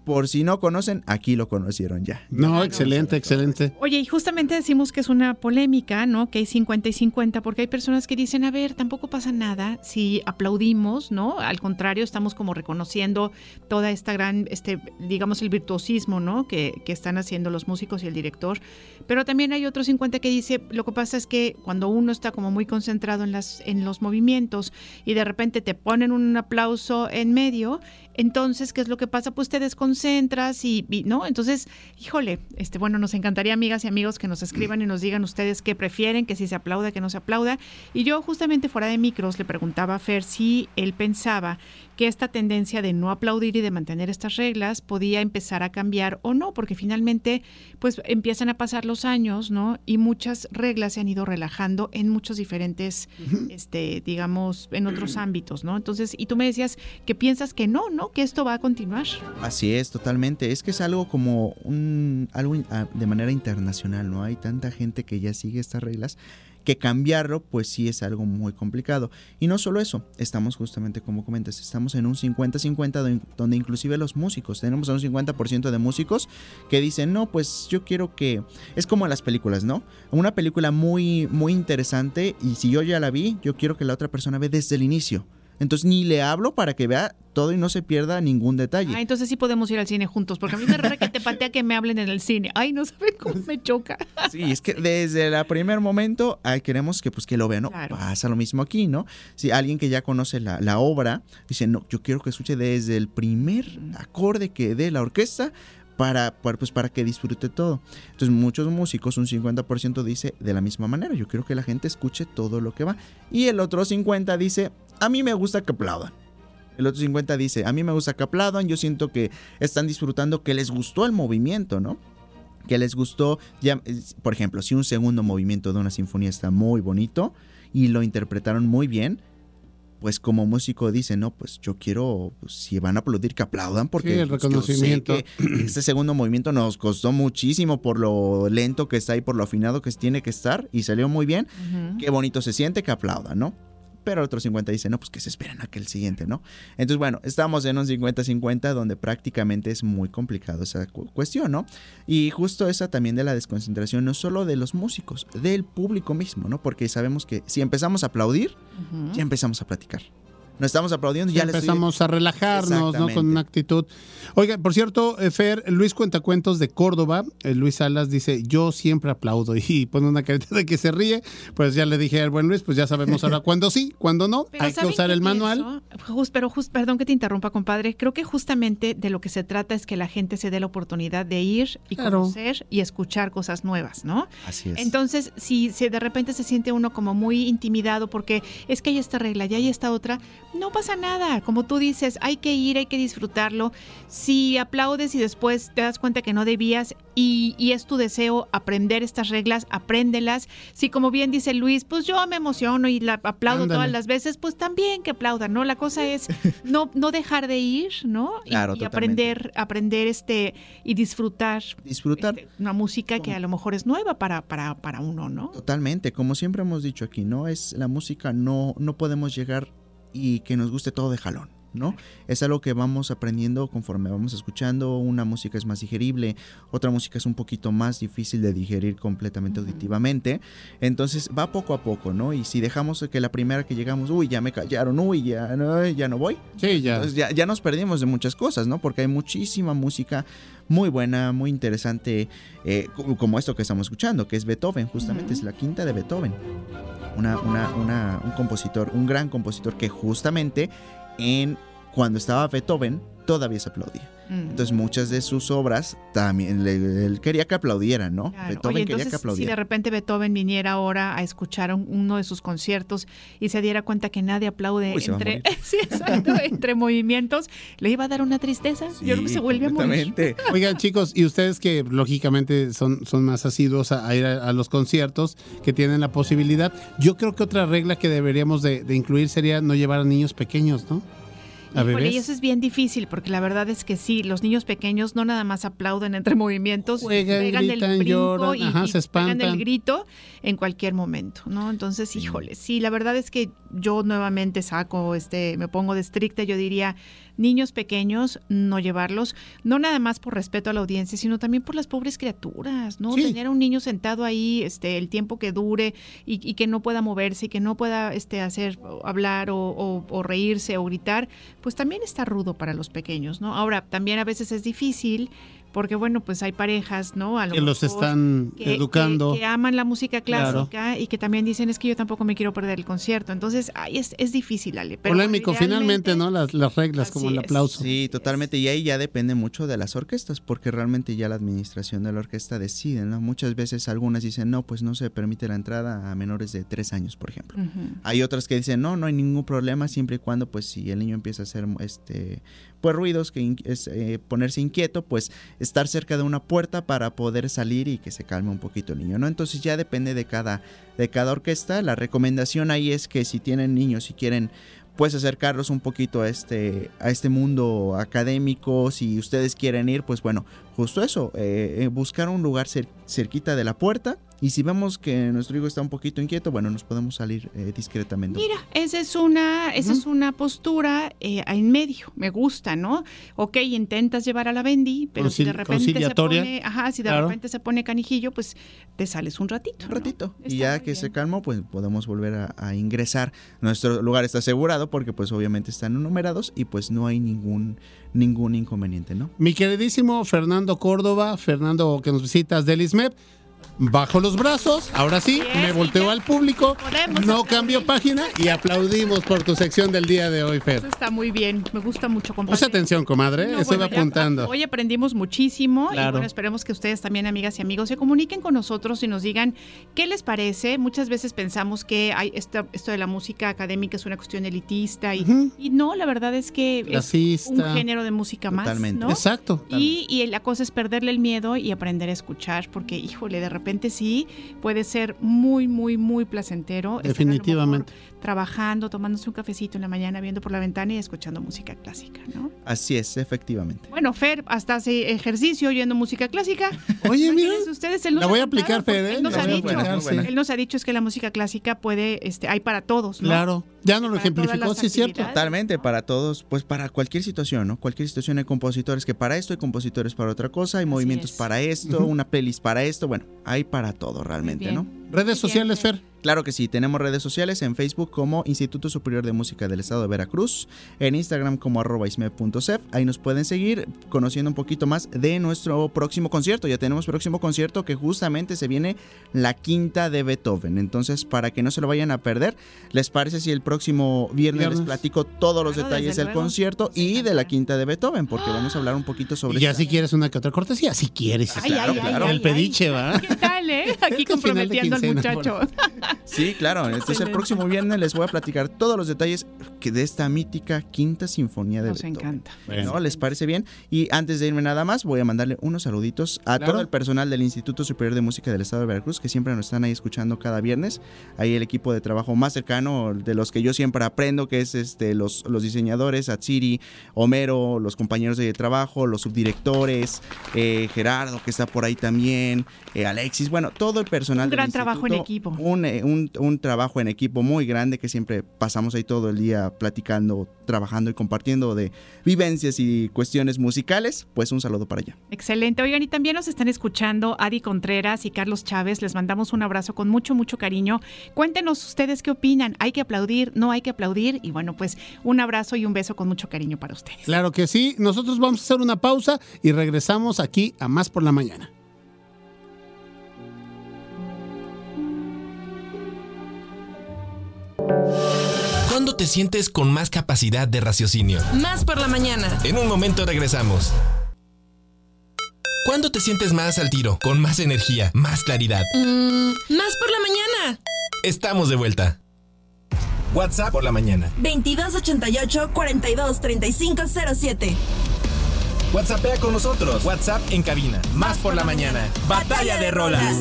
por si no conocen, aquí lo conocieron ya. No, excelente, excelente. Oye, y justamente decimos que es una polémica, ¿no? Que hay 50 y 50, porque hay personas que dicen, a ver, tampoco pasa nada si aplaudimos, ¿no? Al contrario, estamos como reconociendo toda esta gran, este, digamos, el virtuosismo, ¿no? Que, que están haciendo los músicos y el director. Pero también hay otro 50 que dice, lo que pasa es que cuando uno está como muy concentrado en, las, en los movimientos y de repente te ponen un aplauso en medio, entonces, ¿qué es lo que pasa? Pues te desconcentras y, y, ¿no? Entonces, híjole, este, bueno, nos encantaría, amigas y amigos, que nos escriban y nos digan ustedes qué prefieren, que si se aplauda, que no se aplauda. Y yo justamente fuera de micros le preguntaba a Fer si él pensaba que esta tendencia de no aplaudir y de mantener estas reglas podía empezar a cambiar o no, porque finalmente, pues empiezan a pasar los años, ¿no? Y muchas reglas se han ido relajando en muchos diferentes, este, digamos, en otros ámbitos, ¿no? Entonces, y tú me decías que piensas que no, ¿no? Que esto va a continuar. Así es, totalmente. Es que es algo como un algo ah, de manera internacional, ¿no? Hay tanta gente que ya sigue estas reglas que cambiarlo pues sí es algo muy complicado. Y no solo eso, estamos justamente como comentas, estamos en un 50-50 don- donde inclusive los músicos, tenemos a un 50% de músicos que dicen, no, pues yo quiero que... Es como las películas, ¿no? Una película muy, muy interesante y si yo ya la vi, yo quiero que la otra persona ve desde el inicio. Entonces ni le hablo para que vea todo y no se pierda ningún detalle. Ah, entonces sí podemos ir al cine juntos, porque a mí me rara que te patea que me hablen en el cine. Ay, no saben cómo me choca. Sí, es que desde el primer momento ay, queremos que pues que lo vean. ¿no? Pasa lo mismo aquí, ¿no? Si alguien que ya conoce la, la obra dice, no, yo quiero que escuche desde el primer acorde que dé la orquesta para, para, pues, para que disfrute todo. Entonces muchos músicos, un 50% dice de la misma manera, yo quiero que la gente escuche todo lo que va. Y el otro 50% dice, a mí me gusta que aplaudan. El otro 50 dice, a mí me gusta que aplaudan, yo siento que están disfrutando, que les gustó el movimiento, ¿no? Que les gustó, ya, por ejemplo, si un segundo movimiento de una sinfonía está muy bonito y lo interpretaron muy bien, pues como músico dice, no, pues yo quiero, pues, si van a aplaudir, que aplaudan, porque Sí, el pues, yo reconocimiento. sé que este segundo movimiento nos costó muchísimo por lo lento que está y por lo afinado que tiene que estar y salió muy bien. Qué bonito se siente que aplaudan, ¿no? Pero el otro 50 dice, no, pues que se esperan a que el siguiente, ¿no? Entonces, bueno, estamos en un 50-50 donde prácticamente es muy complicado esa cu- cuestión, ¿no? Y justo esa también de la desconcentración, no solo de los músicos, del público mismo, ¿no? Porque sabemos que si empezamos a aplaudir, ya empezamos a platicar. No estamos aplaudiendo, ya, Ya estoy- empezamos a relajarnos, ¿no? Con una actitud. Oiga, por cierto, eh, Fer, Luis Cuentacuentos de Córdoba, eh, Luis Salas dice, yo siempre aplaudo y pone una carita de que se ríe. Pues ya le dije al buen Luis, pues ya sabemos ahora cuándo sí, cuándo no. Pero Hay que ¿saben usar el manual. pienso? Jus- pero jus- perdón que te interrumpa, compadre. Creo que justamente de lo que se trata es que la gente se dé la oportunidad de ir y Claro. conocer y escuchar cosas nuevas, ¿no? Así es. Entonces, si, si de repente se siente uno como muy intimidado porque es que hay esta regla y hay esta otra, no pasa nada. Como tú dices, hay que ir, hay que disfrutarlo. Si aplaudes y después te das cuenta que no debías y, y es tu deseo aprender estas reglas, apréndelas. Si como bien dice Luis, pues yo me emociono y la aplaudo Ándale. todas las veces, pues también que aplaudan, ¿no? La cosa es no, no dejar de ir, ¿no? Y, Claro, y aprender, aprender este y disfrutar Disfrutar. este, una música que a lo mejor es nueva para, para, para uno, ¿no? Totalmente, como siempre hemos dicho aquí, ¿no? Es la música, no, no podemos llegar y que nos guste todo de jalón, ¿no? Es algo que vamos aprendiendo conforme vamos escuchando, una música es más digerible, otra música es un poquito más difícil de digerir completamente auditivamente, entonces va poco a poco, ¿no? Y si dejamos que la primera que llegamos, uy, ya me callaron, uy, ya no, ya no voy, Sí, ya. entonces ya, ya nos perdimos de muchas cosas, ¿no? Porque hay muchísima música muy buena, muy interesante, eh, co- como esto que estamos escuchando, que es Beethoven, justamente es la quinta de Beethoven. Una, una, una- un compositor, un gran compositor que justamente en cuando estaba Beethoven todavía se aplaudía. Mm. Entonces muchas de sus obras también le- él quería que aplaudieran, ¿no? Claro. Beethoven Oye, quería que entonces, si de repente Beethoven viniera ahora a escuchar un- uno de sus conciertos y se diera cuenta que nadie aplaude Uy, entre, morir. sí, exacto, entre movimientos, le iba a dar una tristeza. Yo creo que se vuelve a morir. Oigan, chicos, y ustedes que lógicamente son, son más asiduos a, a ir a, a los conciertos, que tienen la posibilidad, yo creo que otra regla que deberíamos de, de incluir sería no llevar a niños pequeños, ¿no? A Híjole, bebés. y eso es bien difícil porque la verdad es que sí, los niños pequeños no nada más aplauden entre movimientos, Juegan, pegan gritan, el brinco lloran, y, ajá, y se pegan el grito en cualquier momento, ¿no? Entonces, híjole, sí, la verdad es que yo nuevamente saco, este, me pongo de estricta, yo diría, niños pequeños, no llevarlos, no nada más por respeto a la audiencia, sino también por las pobres criaturas, ¿no? Sí. Tener a un niño sentado ahí, este, el tiempo que dure y, y que no pueda moverse y que no pueda, este, hacer, hablar o, o- o reírse o gritar, pues también está rudo para los pequeños, ¿no? Ahora, también a veces es difícil porque, bueno, pues hay parejas, ¿no? A lo que los están que- educando. Que, que aman la música Claro. clásica y que también dicen es que yo tampoco me quiero perder el concierto. Entonces, ay, es, es difícil, Ale. Pero Polémico, finalmente, ¿no? Las, las reglas, como el es. aplauso. Sí, totalmente. Y ahí ya depende mucho de las orquestas, porque realmente ya la administración de la orquesta decide, ¿no? Muchas veces algunas dicen, no, pues no se permite la entrada a menores de tres años, por ejemplo. Hay otras que dicen, no, no hay ningún problema, siempre y cuando, pues, si el niño empieza a hacer, este, pues, ruidos, que es, eh, ponerse inquieto, pues, estar cerca de una puerta para poder salir y que se calme un poquito el niño, ¿no? Entonces ya depende de cada, de cada orquesta. La recomendación ahí es que si tienen niños, si quieren pues acercarlos un poquito a este, a este mundo académico. Si ustedes quieren ir, pues bueno, justo eso, eh, eh, buscar un lugar cer- cerquita de la puerta y si vemos que nuestro hijo está un poquito inquieto, bueno, nos podemos salir eh, discretamente. Mira, esa es una, esa es una postura eh, en medio, me gusta, ¿no? Ok, intentas llevar a la Bendy, pero si de repente se pone, ajá, si de Claro. repente se pone canijillo, pues te sales un ratito. Un ratito. Y ya que se calmó, pues podemos volver a, a ingresar. Nuestro lugar está asegurado porque pues obviamente están numerados y pues no hay ningún, ningún inconveniente, ¿no? Mi queridísimo Fernando Córdoba, Fernando que nos visitas del ISMEP, bajo los brazos, ahora sí, me volteo al público, no cambio página y aplaudimos por tu sección del día de hoy, Fer. Eso está muy bien, me gusta mucho. compadre. Puse atención, comadre, No, estoy bueno, ya- apuntando. Hoy aprendimos muchísimo y bueno, esperemos que ustedes también, amigas y amigos, se comuniquen con nosotros y nos digan qué les parece. Muchas veces pensamos que hay esto, esto de la música académica es una cuestión elitista y, y no, la verdad es que es un género de música más, Totalmente. ¿no? Exacto. Y, y la cosa es perderle el miedo y aprender a escuchar, porque, híjole, de repente sí puede ser muy, muy, muy placentero. lo Definitivamente. Trabajando, tomándose un cafecito en la mañana, viendo por la ventana y escuchando música clásica, ¿no? Así es, efectivamente. Bueno, Fer hasta hace ejercicio oyendo música clásica. Oye, mira, ustedes, él nos la voy a aplicar, Fer, ¿eh? Él nos ha voy a dicho, sí. él nos ha dicho es que la música clásica puede, este, hay para todos, ¿no? Claro, ya nos lo ejemplificó, sí es cierto. Totalmente, para todos, pues para cualquier situación, ¿no? Cualquier situación hay compositores que para esto, hay compositores para otra cosa, hay movimientos es. para esto, una playlist para esto, bueno, hay para todo realmente. ¿no? Redes sociales, Fer. Claro que sí, tenemos redes sociales en Facebook como Instituto Superior de Música del Estado de Veracruz, en Instagram como arroba isme.cef, ahí nos pueden seguir conociendo un poquito más de nuestro próximo concierto, ya tenemos próximo concierto que justamente se viene la quinta de Beethoven, entonces para que no se lo vayan a perder, ¿les parece si el próximo viernes, Viernes. les platico todos los Claro, detalles del luego. concierto y de la quinta de Beethoven? Porque vamos a hablar un poquito sobre... Y ya esta- si quieres una que otra cortesía, si quieres. Ay, claro. ay, El pediche, ¿va? ¿Qué tal, eh? Aquí que quincena, muchacho. Sí, claro. Entonces el próximo viernes les voy a platicar todos los detalles que de esta mítica quinta sinfonía de Nos Beethoven. encanta. ¿No? ¿Les parece bien? Y antes de irme nada más, voy a mandarle unos saluditos a Claro. todo el personal del Instituto Superior de Música del Estado de Veracruz, que siempre nos están ahí escuchando cada viernes. Ahí el equipo de trabajo más cercano, de los que yo siempre aprendo, que es este los, los diseñadores, Atsiri, Homero, los compañeros de trabajo, los subdirectores, eh, Gerardo, que está por ahí también, eh, Alexis, bueno, todo el personal Un del gran trabajo en equipo. Un, eh, un- un trabajo en equipo muy grande que siempre pasamos ahí todo el día platicando, trabajando y compartiendo de vivencias y cuestiones musicales, pues un saludo para allá. Excelente. Oigan, y también nos están escuchando Adi Contreras y Carlos Chávez. Les mandamos un abrazo con mucho, mucho cariño. Cuéntenos ustedes qué opinan. ¿Hay que aplaudir? ¿No hay que aplaudir? Y bueno, pues un abrazo y un beso con mucho cariño para ustedes. Claro que sí. Nosotros vamos a hacer una pausa y regresamos aquí a Más por la Mañana. ¿Cuándo te sientes con más capacidad de raciocinio? Más por la mañana. En un momento regresamos. ¿Cuándo te sientes más al tiro, con más energía, más claridad? Mm, más por la mañana. Estamos de vuelta. WhatsApp por la mañana. 2288 42 35 07. WhatsAppea con nosotros. WhatsApp en cabina. Más por la mañana. Batalla de rolas.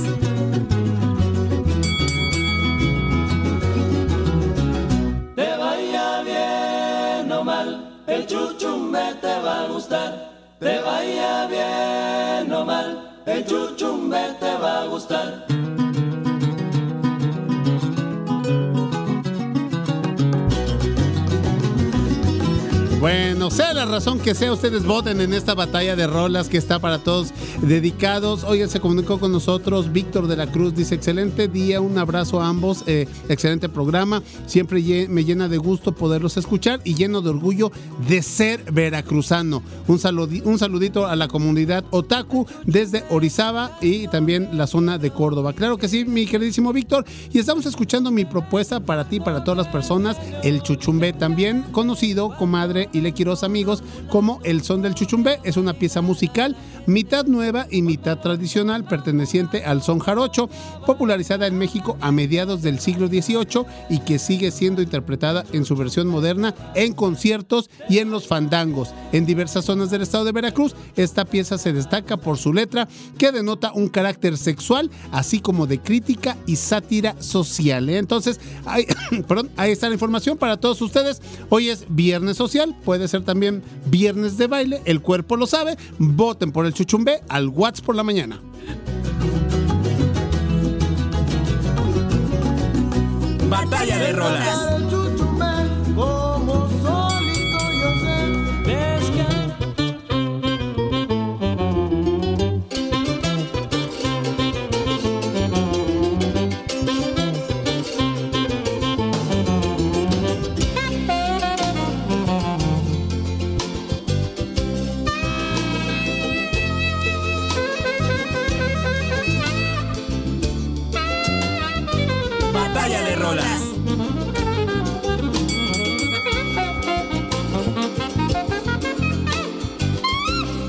El chuchumbe te va a gustar. Te vaya bien o mal, el chuchumbe te va a gustar. Bueno, sea la razón que sea, ustedes voten en esta batalla de rolas que está para todos dedicados. Oigan, se comunicó con nosotros Víctor de la Cruz, dice, excelente día, un abrazo a ambos, eh, excelente programa, siempre me llena de gusto poderlos escuchar y lleno de orgullo de ser veracruzano. Un, saludi- un saludito a la comunidad otaku desde Orizaba y también la zona de Córdoba. Claro que sí, mi queridísimo Víctor, y estamos escuchando mi propuesta para ti, para todas las personas, el chuchumbe, también conocido, comadre y Lequiros amigos, como El Son del Chuchumbe. Es una pieza musical mitad nueva y mitad tradicional perteneciente al son jarocho, popularizada en México a mediados del siglo XVIII y que sigue siendo interpretada en su versión moderna en conciertos y en los fandangos. En diversas zonas del estado de Veracruz, esta pieza se destaca por su letra que denota un carácter sexual, así como de crítica y sátira social. ¿eh? Entonces, ahí, ahí está la información para todos ustedes. Hoy es Viernes Social, puede ser también viernes de baile, el cuerpo lo sabe. Voten por el chuchumbe al WhatsApp por la mañana. Batalla de rolas.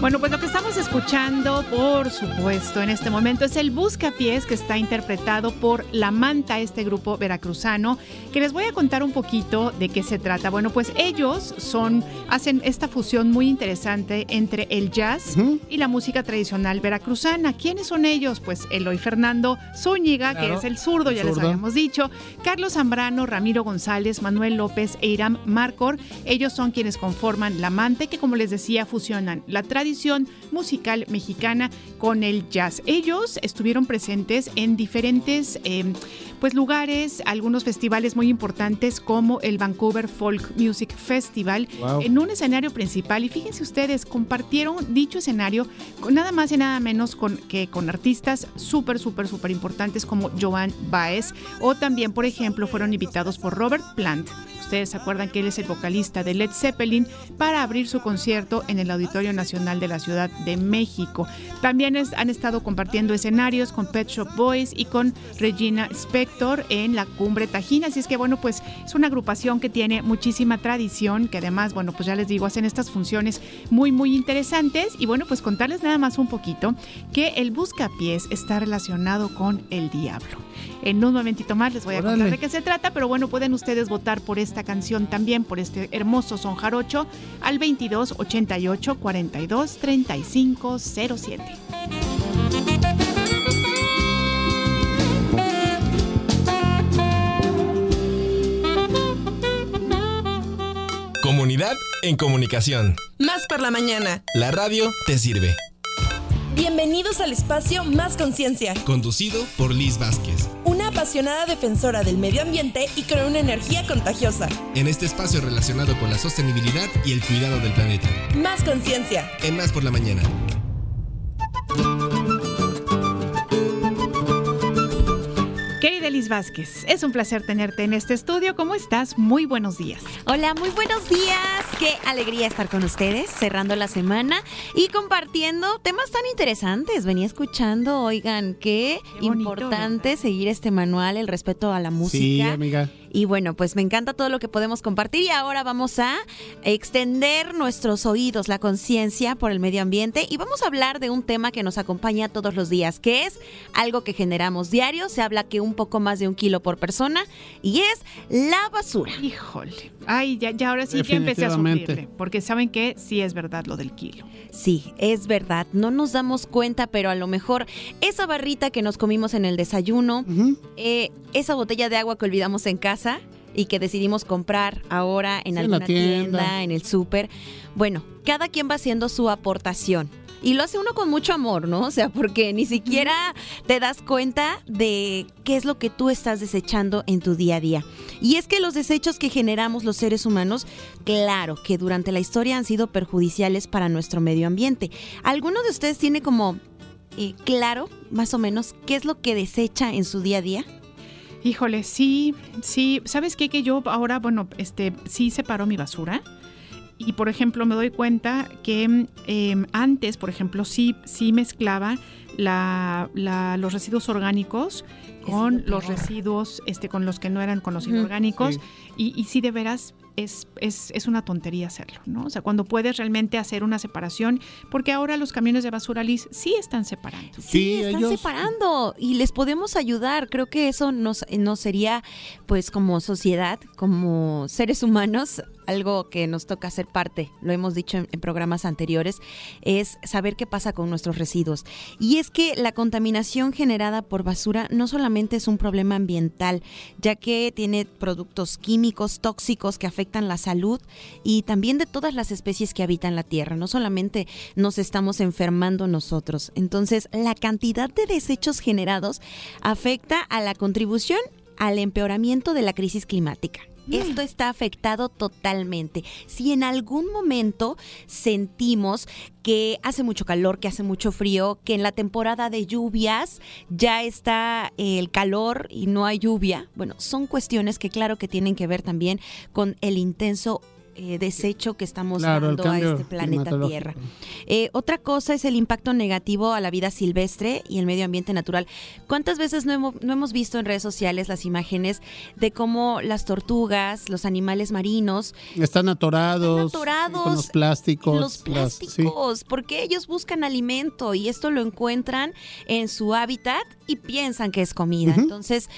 Bueno, pues lo que estamos escuchando, por supuesto, en este momento es el Buscapiés que está interpretado por La Manta, este grupo veracruzano, que les voy a contar un poquito de qué se trata. Bueno, pues ellos son hacen esta fusión muy interesante entre el jazz y la música tradicional veracruzana. ¿Quiénes son ellos? Pues Eloy Fernando Zúñiga, que Claro, es el zurdo, el ya les zurdo. habíamos dicho, Carlos Zambrano, Ramiro González, Manuel López e Iram Marcor. Ellos son quienes conforman La Mante, que como les decía, fusionan la tradición musical mexicana con el jazz. Ellos estuvieron presentes en diferentes eh, pues, lugares, algunos festivales muy importantes como el Vancouver Folk Music Festival, Wow. en un escenario principal. Y fíjense ustedes, compartieron dicho escenario con nada más y nada menos con, que con artistas súper, súper, súper importantes como Joan Baez o también, por ejemplo, fueron invitados por Robert Plant. Ustedes se acuerdan que él es el vocalista de Led Zeppelin para abrir su concierto en el Auditorio Nacional de la Ciudad de México. También es- han estado compartiendo escenarios con Pet Shop Boys y con Regina En la Cumbre Tajín. Así es que, bueno, pues es una agrupación que tiene muchísima tradición, que además, bueno, pues ya les digo, hacen estas funciones muy, muy interesantes. Y bueno, pues contarles nada más un poquito que el Buscapiés está relacionado con el diablo. En un momentito más les voy a contar de qué se trata, pero bueno, pueden ustedes votar por esta canción también, por este hermoso son jarocho, al 22 88 42 35 07. Comunidad en comunicación. Más por la mañana. La radio te sirve. Bienvenidos al espacio Más Conciencia. Conducido por Liz Vázquez. Una apasionada defensora del medio ambiente y con una energía contagiosa. En este espacio relacionado con la sostenibilidad y el cuidado del planeta. Más Conciencia. En Más por la Mañana. Vázquez, es un placer tenerte en este estudio. ¿Cómo estás? Muy buenos días. Hola, muy buenos días. Qué alegría estar con ustedes, cerrando la semana y compartiendo temas tan interesantes. Venía escuchando, oigan, qué, Qué bonito, importante seguir este manual, el respeto a la música. Sí, amiga. Y bueno, pues me encanta todo lo que podemos compartir y ahora vamos a extender nuestros oídos, la conciencia por el medio ambiente y vamos a hablar de un tema que nos acompaña todos los días, que es algo que generamos diario. Se habla que un poco más de un kilo por persona y es la basura. Híjole. Ay, ya, ya ahora sí que empecé a sufrirle, porque saben que sí es verdad lo del kilo. Sí, es verdad, no nos damos cuenta, pero a lo mejor esa barrita que nos comimos en el desayuno, eh, esa botella de agua que olvidamos en casa y que decidimos comprar ahora en Sí, en la alguna tienda. tienda. en el súper, bueno, cada quien va haciendo su aportación. Y lo hace uno con mucho amor, ¿no? O sea, porque ni siquiera te das cuenta de qué es lo que tú estás desechando en tu día a día. Y es que los desechos que generamos los seres humanos, claro, que durante la historia han sido perjudiciales para nuestro medio ambiente. ¿Alguno de ustedes tiene como eh, claro, más o menos, qué es lo que desecha en su día a día? Híjole, sí, sí. ¿Sabes qué? Que yo ahora, bueno, este, sí separo mi basura. Y por ejemplo, me doy cuenta que eh, antes, por ejemplo, sí, sí mezclaba la, la- los residuos orgánicos con los residuos, este, con los que no eran con los inorgánicos. Sí. Y, y sí, de veras, es, es, es una tontería hacerlo, ¿no? O sea, cuando puedes realmente hacer una separación, porque ahora los camiones de basura Liz sí están separando. Sí, están separando y les podemos ayudar. Creo que eso nos, nos sería, pues como sociedad, como seres humanos, algo que nos toca hacer parte, lo hemos dicho en, en, programas anteriores, es saber qué pasa con nuestros residuos. Y es que la contaminación generada por basura no solamente es un problema ambiental, ya que tiene productos químicos tóxicos que afectan la salud y también de todas las especies que habitan la Tierra. No solamente nos estamos enfermando nosotros. Entonces, la cantidad de desechos generados afecta a la contribución al empeoramiento de la crisis climática. Esto está afectado totalmente. Si en algún momento sentimos que hace mucho calor, que hace mucho frío, que en la temporada de lluvias ya está el calor y no hay lluvia, bueno, son cuestiones que claro que tienen que ver también con el intenso eh, desecho que estamos Claro, dando a este planeta. Tierra. Eh, otra cosa es el impacto negativo a la vida silvestre y el medio ambiente natural. ¿Cuántas veces no hemos, no hemos visto en redes sociales las imágenes de cómo las tortugas, los animales marinos, Están atorados, atorados con los plásticos. los las- sí. plásticos, porque ellos buscan alimento y esto lo encuentran en su hábitat y piensan que es comida. Entonces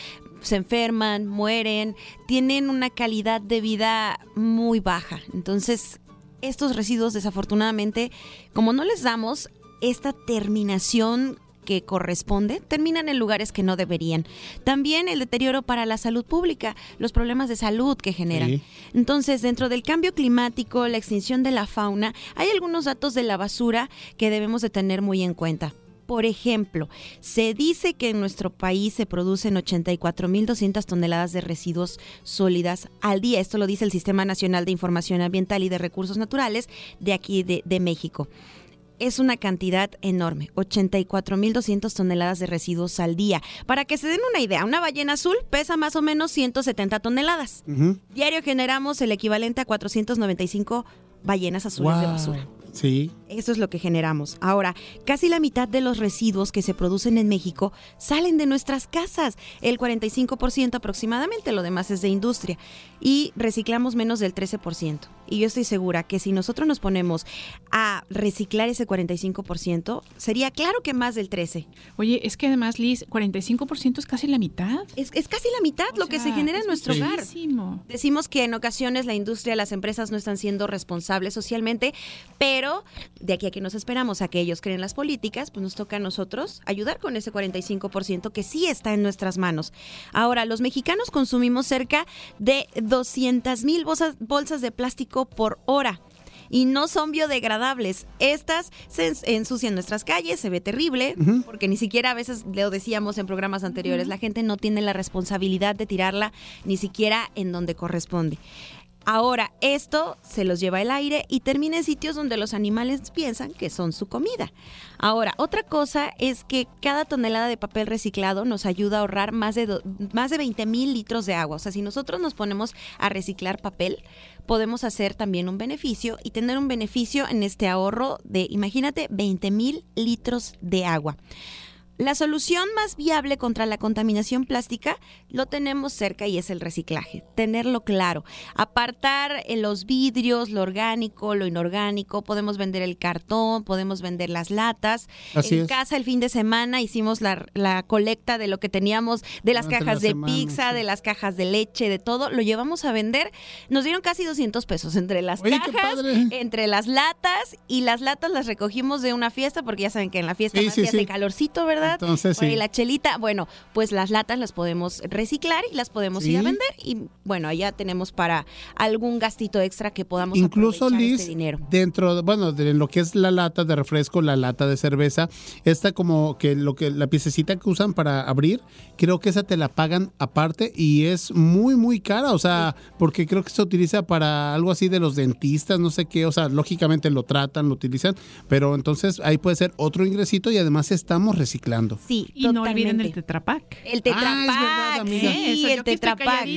se enferman, mueren, tienen una calidad de vida muy baja. Entonces, estos residuos desafortunadamente, como no les damos esta terminación que corresponde, terminan en lugares que no deberían. También el deterioro para la salud pública, los problemas de salud que generan. Sí. Entonces, dentro del cambio climático, la extinción de la fauna, hay algunos datos de la basura que debemos de tener muy en cuenta. Por ejemplo, se dice que en nuestro país se producen 84.200 toneladas de residuos sólidas al día. Esto lo dice el Sistema Nacional de Información Ambiental y de Recursos Naturales de aquí de, de México. Es una cantidad enorme, 84.200 toneladas de residuos al día. Para que se den una idea, una ballena azul pesa más o menos 170 toneladas. Diario generamos el equivalente a 495 ballenas azules de basura. Sí. Eso es lo que generamos. Ahora, casi la mitad de los residuos que se producen en México salen de nuestras casas, el 45% aproximadamente, lo demás es de industria, y reciclamos menos del 13%. Y yo estoy segura que si nosotros nos ponemos a reciclar ese 45%, sería claro que más del 13%. Oye, es que además, Liz, 45% es casi la mitad. Es, es casi la mitad lo que se genera en nuestro hogar. muchísimo. Decimos que en ocasiones la industria, las empresas no están siendo responsables socialmente, pero de aquí a que nos esperamos a que ellos creen las políticas, pues nos toca a nosotros ayudar con ese 45% que sí está en nuestras manos. Ahora, los mexicanos consumimos cerca de 200 mil bolsas, bolsas de plástico por hora. Y no son biodegradables. Estas se ens- ensucian nuestras calles, se ve terrible, porque ni siquiera a veces lo decíamos en programas anteriores, la gente no tiene la responsabilidad de tirarla ni siquiera en donde corresponde. Ahora, esto se los lleva el aire y termina en sitios donde los animales piensan que son su comida. Ahora, otra cosa es que cada tonelada de papel reciclado nos ayuda a ahorrar más de, más de 20 mil litros de agua. O sea, si nosotros nos ponemos a reciclar papel, podemos hacer también un beneficio y tener un beneficio en este ahorro de, imagínate, 20 mil litros de agua. La solución más viable contra la contaminación plástica lo tenemos cerca y es el reciclaje. Tenerlo claro. Apartar eh, los vidrios, lo orgánico, lo inorgánico. Podemos vender el cartón, podemos vender las latas. Así en es. casa el fin de semana hicimos la, la colecta de lo que teníamos, de las Durante cajas la de semana, pizza, sí. de las cajas de leche, de todo. Lo llevamos a vender. Nos dieron casi 200 pesos entre las Oye, cajas, entre las latas y las latas las recogimos de una fiesta porque ya saben que en la fiesta Sí, más sí, hace calorcito, ¿verdad? Entonces, sí. la chelita, bueno, pues las latas las podemos reciclar y las podemos ir a vender y bueno, allá tenemos para algún gastito extra que podamos Incluso aprovechar Liz, este dinero. dentro, de- bueno, de lo que es la lata de refresco, la lata de cerveza, esta como que lo que la piececita que usan para abrir, creo que esa te la pagan aparte y es muy muy cara, o sea, porque creo que se utiliza para algo así de los dentistas, no sé qué, o sea, lógicamente lo tratan, lo utilizan, pero entonces ahí puede ser otro ingresito y además estamos reciclando. Sí, Y no olviden el tetrapac. El tetrapac, sí, Eso, yo el aquí estoy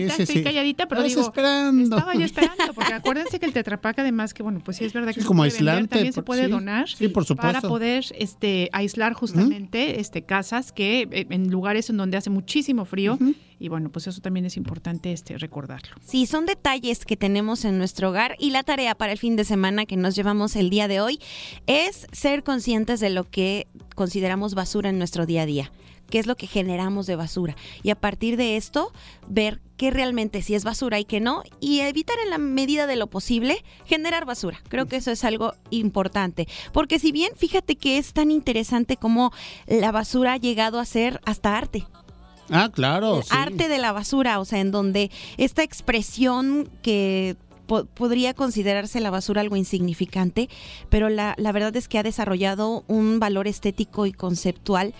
Sí, sí, estoy sí. calladita, pero digo, esperando. estaba yo esperando, porque acuérdense que el tetrapac además que bueno, pues sí es verdad que Es se como vender, aislante, también se puede sí. donar Sí, por para supuesto. poder este aislar justamente este casas que eh, en lugares en donde hace muchísimo frío y bueno, pues eso también es importante este recordarlo. Sí, son detalles que tenemos en nuestro hogar y la tarea para el fin de semana que nos llevamos el día de hoy es ser conscientes de lo que consideramos basura en nuestro día a día. qué es lo que generamos de basura. Y a partir de esto, ver qué realmente sí es basura y qué no, y evitar en la medida de lo posible generar basura. Creo que eso es algo importante. Porque si bien, fíjate que es tan interesante como la basura ha llegado a ser hasta arte. Ah, claro. sí. Arte de la basura, o sea, en donde esta expresión que po- podría considerarse la basura algo insignificante, pero la, la verdad es que ha desarrollado un valor estético y conceptual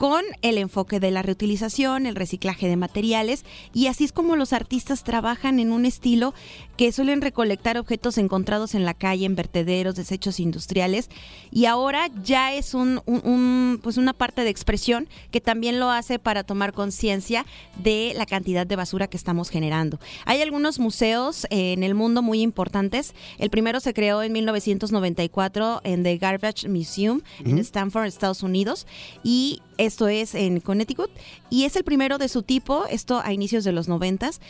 con el enfoque de la reutilización, el reciclaje de materiales, y así es como los artistas trabajan en un estilo que suelen recolectar objetos encontrados en la calle, en vertederos, desechos industriales, y ahora ya es un, un- un, pues una parte de expresión que también lo hace para tomar conciencia de la cantidad de basura que estamos generando. Hay algunos museos eh, en el mundo muy importantes. El primero se creó en 1994 en The Garbage Museum en. Stanford, Estados Unidos, y esto es en Connecticut, y es el primero de su tipo, esto a inicios de los noventas,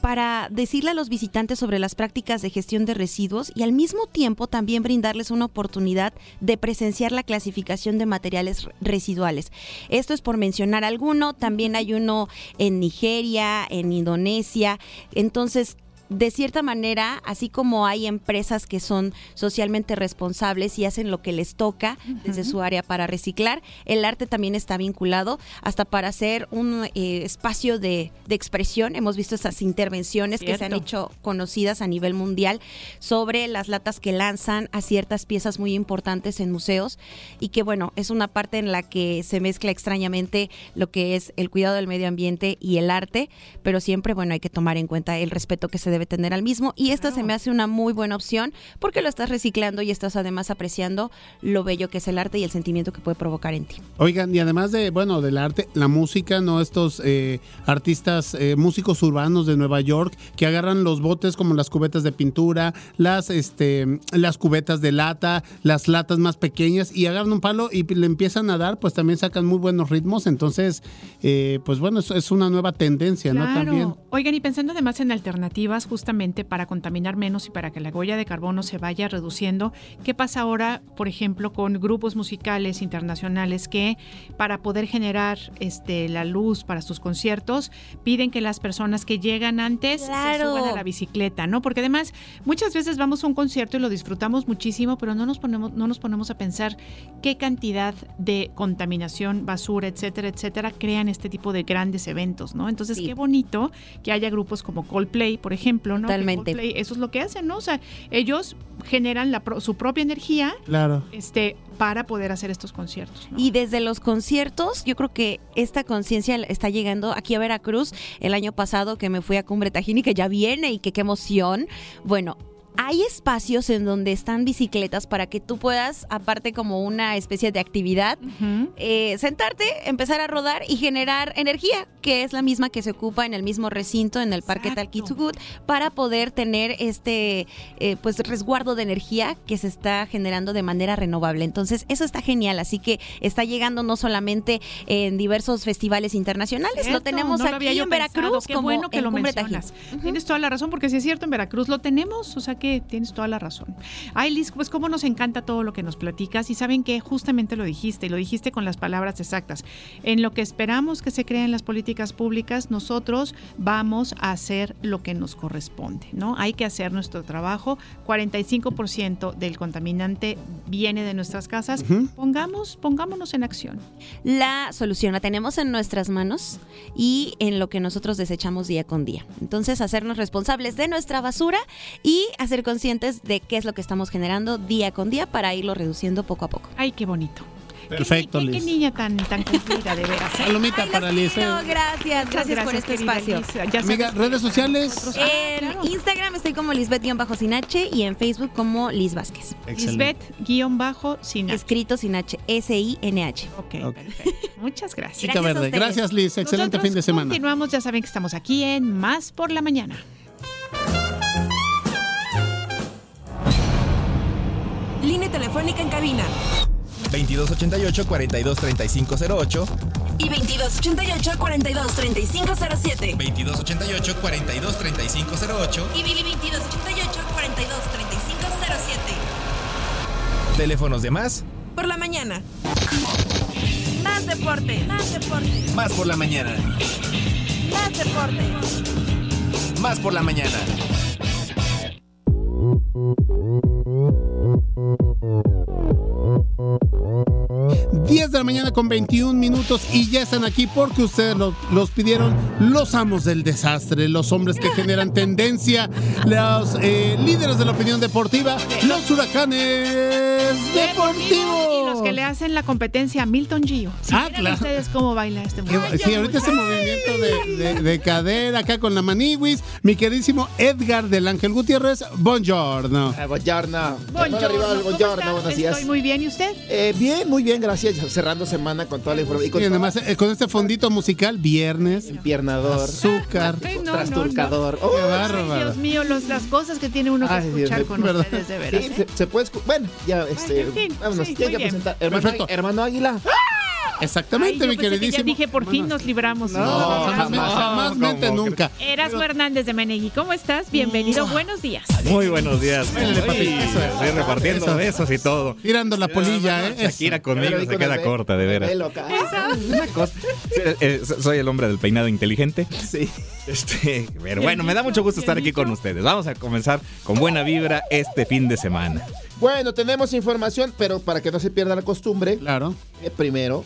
para decirle a los visitantes sobre las prácticas de gestión de residuos y al mismo tiempo también brindarles una oportunidad de presenciar la clasificación de materiales re- residuales. Esto es por mencionar alguno, también hay uno en Nigeria, en Indonesia, entonces de cierta manera, así como hay empresas que son socialmente responsables y hacen lo que les toca desde su área para reciclar, el arte también está vinculado hasta para hacer un eh, espacio de, de expresión. Hemos visto estas intervenciones que se han hecho conocidas a nivel mundial sobre las latas que lanzan a ciertas piezas muy importantes en museos y que bueno, es una parte en la que se mezcla extrañamente lo que es el cuidado del medio ambiente y el arte, pero siempre bueno, hay que tomar en cuenta el respeto que se debe tener al mismo y esta se me hace una muy buena opción porque lo estás reciclando y estás además apreciando lo bello que es el arte y el sentimiento que puede provocar en ti. Oigan, y además de, bueno, del arte, la música, ¿no? Estos eh, artistas, eh, músicos urbanos de Nueva York que agarran los botes como las cubetas de pintura, las, este, las cubetas de lata, las latas más pequeñas y agarran un palo y le empiezan a dar, pues también sacan muy buenos ritmos. Entonces, eh, pues bueno, es, es una nueva tendencia, ¿no? También. Oigan, y pensando además en alternativas justamente para contaminar menos y para que la huella de carbono se vaya reduciendo, ¿qué pasa ahora, por ejemplo, con grupos musicales internacionales que para poder generar este, la luz para sus conciertos piden que las personas que llegan antes se suban a la bicicleta, ¿no? Porque además muchas veces vamos a un concierto y lo disfrutamos muchísimo, pero no nos ponemos, no nos ponemos a pensar qué cantidad de contaminación, basura, etcétera, etcétera, crean este tipo de grandes eventos, ¿no? Entonces, qué bonito que haya grupos como Coldplay, por ejemplo, Totalmente. Coldplay, eso es lo que hacen, ¿no? O sea, ellos generan la pro- su propia energía Claro. este, para poder hacer estos conciertos. ¿no? Y desde los conciertos, yo creo que esta conciencia está llegando aquí a Veracruz el año pasado que me fui a Cumbre Tajín y que ya viene y que qué emoción. Bueno. Hay espacios en donde están bicicletas para que tú puedas, aparte como una especie de actividad, eh, sentarte, empezar a rodar y generar energía, que es la misma que se ocupa en el mismo recinto, en el Parque Talquitzugut, para poder tener este eh, pues resguardo de energía que se está generando de manera renovable. Entonces, eso está genial. Así que está llegando no solamente en diversos festivales internacionales, lo tenemos no aquí en pensado. Veracruz Qué como bueno que en lo mencionas. Tienes toda la razón, porque si es cierto, en Veracruz lo tenemos, o sea que tienes toda la razón. Ay, Liz, pues cómo nos encanta todo lo que nos platicas y saben que justamente lo dijiste, y lo dijiste con las palabras exactas. En lo que esperamos que se crean las políticas públicas, nosotros vamos a hacer lo que nos corresponde, ¿no? Hay que hacer nuestro trabajo. 45% del contaminante viene de nuestras casas. Ujú. Pongamos, pongámonos en acción. La solución la tenemos en nuestras manos y en lo que nosotros desechamos día con día. Entonces, hacernos responsables de nuestra basura y hacer conscientes de qué es lo que estamos generando día con día para irlo reduciendo poco a poco. Ay, qué bonito. Perfecto, Qué, qué Liz. niña tan, tan cumplida, de veras. ¿eh? Palomita para Liz. eh. No, gracias, Muchas gracias, por gracias, este querida espacio. Ya Amiga, redes sociales. En Instagram estoy como Lisbeth-sin H y en Facebook como Liz Vázquez. Lisbeth-sin H. Escrito sin H, S-I-N-H. Ok, perfecto. Muchas gracias. Chica verde. Gracias, Liz. Excelente Nosotros fin de semana. Continuamos, ya saben que estamos aquí en Más por la Mañana. Línea telefónica en cabina 2288 423508 y 2288 423507 2288 423508 y 2288 423507 Teléfonos de más por la mañana. Más deporte. Más deporte. Más por la mañana. Más deporte. Más por la mañana. Mm-hmm. Mañana con 21 minutos y ya están aquí porque ustedes lo- los pidieron los amos del desastre, los hombres que generan tendencia, los eh, líderes de la opinión deportiva, los huracanes Y deportivos. los que le hacen la competencia a Milton Gio. Si Ah, claro. ustedes cómo baila este muchacho. Sí, ahorita ese movimiento de, de- de cadera acá con la maniwis, mi queridísimo Edgar del Ángel Gutiérrez, buongiorno. Eh, buongiorno. Buongiorno, Hola, rival, ¿cómo buongiorno, buenos días. Estoy muy bien, ¿y usted? Eh, bien, muy bien, gracias. Cerrando semana con toda la información. Y con además eh, con este fondito musical, viernes, Empiernador. azúcar, Ay, no, no, trasturcador. no. Oh, qué Ay, bárbaro. Dios mío, los- las cosas que tiene uno que Ay, escuchar con ¿verdad? ustedes, de veras. Sí, ¿eh? se, se puede Bueno, ya, este. en fin, vámonos, sí, tiene muy que bien. presentar. Hermano, Perfecto. hermano Águila. Exactamente, Ay, mi pensé que queridísimo. ya dije, por fin nos libramos. No, No, jamás, jamás. jamás, mente ¿Cómo nunca. Erasmo Hernández de Menegui, ¿cómo estás? Bienvenido, buenos días. Muy buenos días. Estoy repartiendo Eso. besos y todo. Tirando la polilla, ¿eh? Shakira conmigo se queda corta, de veras. eh, soy el hombre del peinado inteligente. Sí. Este, pero bueno, me da mucho gusto estar aquí con ustedes. Vamos a comenzar con buena vibra este fin de semana. Bueno, tenemos información, pero para que no se pierda la costumbre, Claro. eh, primero,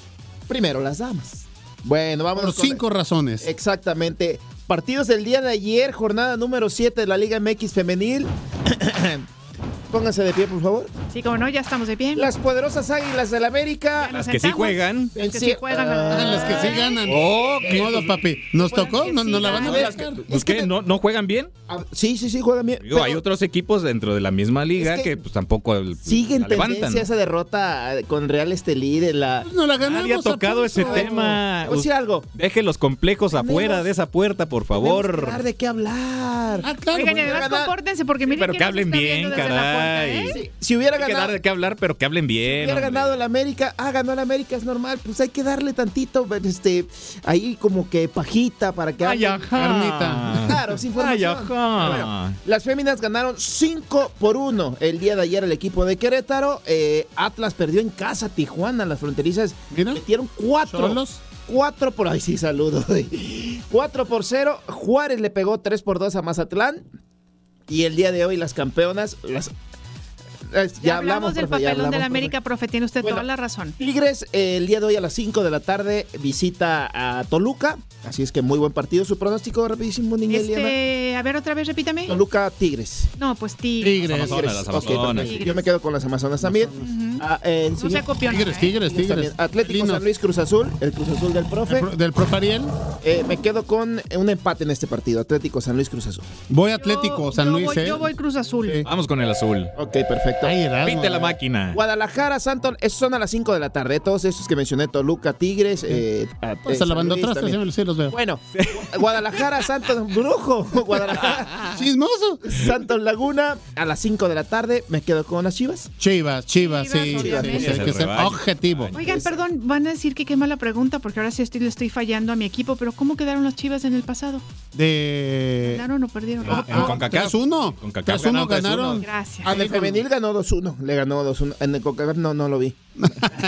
primero las damas. Bueno, vamos Por con- cinco razones. Exactamente. Partidos del día de ayer, jornada número 7 de la Liga MX femenil. Pónganse de pie, por favor. Sí, como no, ya estamos de pie. Las poderosas Águilas del América. Nos Las que sí juegan. Las que sí juegan. Ah, las que sí ganan. Oh, Ni modo, papi. ¿Nos tocó? ¿No, sí no la van a pescar? Pues que no, no juegan bien. Ah, Sí, sí, sí, juegan bien. Digo, pero hay otros equipos dentro de la misma liga Es que, que pues tampoco el- Sigue en la levantan. tendencia esa derrota con Real Estelí de la... No la ganamos. Nadie ha tocado ese tema. Te voy a decir algo. Deje los complejos Tenemos- afuera de esa puerta, por que favor. de qué hablar. Ah, claro. Oigan, y además compórtense porque miren Pero que hablen bien, viendo ¿eh? Sí, Si hubiera Hay que ganado... dar de qué hablar, pero que hablen bien. Si hubiera hombre. ganado el América, ah, ganó el América, es normal, pues hay que darle tantito, este, ahí como que pajita para que Ay, ajá. Carnita. Claro, sin. Ay, ajá. Bueno, las féminas ganaron 5 por 1 el día de ayer el equipo de Querétaro. Eh, Atlas perdió en casa a Tijuana. Las fronterizas Mira. metieron 4. Cholos. 4 por... Ay, sí, saludo. 4 por 0. Juárez le pegó 3 por 2 a Mazatlán. Y el día de hoy las campeonas... Las, Ya, hablamos del profe, papelón de la profe. América, profe, tiene usted Bueno, toda la razón. Tigres eh, el día de hoy a las 5 de la tarde visita a Toluca. Así es que muy buen partido. Su pronóstico rapidísimo, niña Eliana. Este, a ver otra vez, repítame. Toluca Tigres. No, pues ti. Tigres. Amazonas, las Amazonas. Yo me quedo con las Amazonas también. Ah, eh, No. Tigres, ¿eh? tigres, Tigres también. tigres. Atlético Linos. San Luis Cruz Azul, el Cruz Azul del profe. Del pro- Del Profariel. Eh, me quedo con un empate en este partido. Atlético San Luis Cruz Azul. Voy Yo- Atlético, San yo Luis, voy, ¿eh? Yo voy Cruz Azul. Sí. Vamos con el azul. Ok, perfecto. Ay, Erasmo, Pinte la eh. máquina. Guadalajara, Santos, esos son a las 5 de la tarde. Todos estos que mencioné, Toluca, Tigres. Eh, a- Pues eh, a la San banda Luis atrás, también. sí, sí los veo. Bueno, Guadalajara, Santos, Brujo. Guadalajara, Chismoso. Santos Laguna, a las 5 de la tarde. Me quedo con las chivas. Chivas, Chivas, sí, Chivas, sí, sí, hay que ser objetivo. Oigan, perdón, van a decir que qué mala pregunta porque ahora sí estoy, le estoy fallando a mi equipo, pero ¿cómo quedaron las chivas en el pasado? De. ¿Ganaron o perdieron? Ah, CONCACAF. 3-1. Con Cacao 3-1 ganaron ganaron. Gracias. Ah, en el femenil ganó 2-1. Le ganó 2-1. En el CONCACAF no, no lo vi.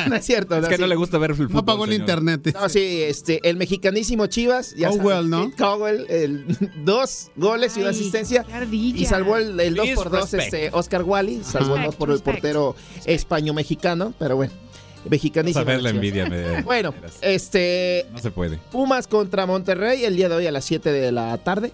no es cierto. Es que sí. no le gusta ver el fútbol. No pagó el señor. internet. No, sí, este, el mexicanísimo Chivas. Ya Cowell, sabes, ¿no? sí, Cowell, el, dos goles y una Ay, asistencia. Y salvó el, el 2 Please por 2 respect. este, Oscar Wally. Salvó el 2 por el portero español-mexicano. Pero bueno, Vamos a mexicanísimo. ver la envidia. me- Bueno, este, No se puede. Pumas contra Monterrey el día de hoy a las 7 de la tarde.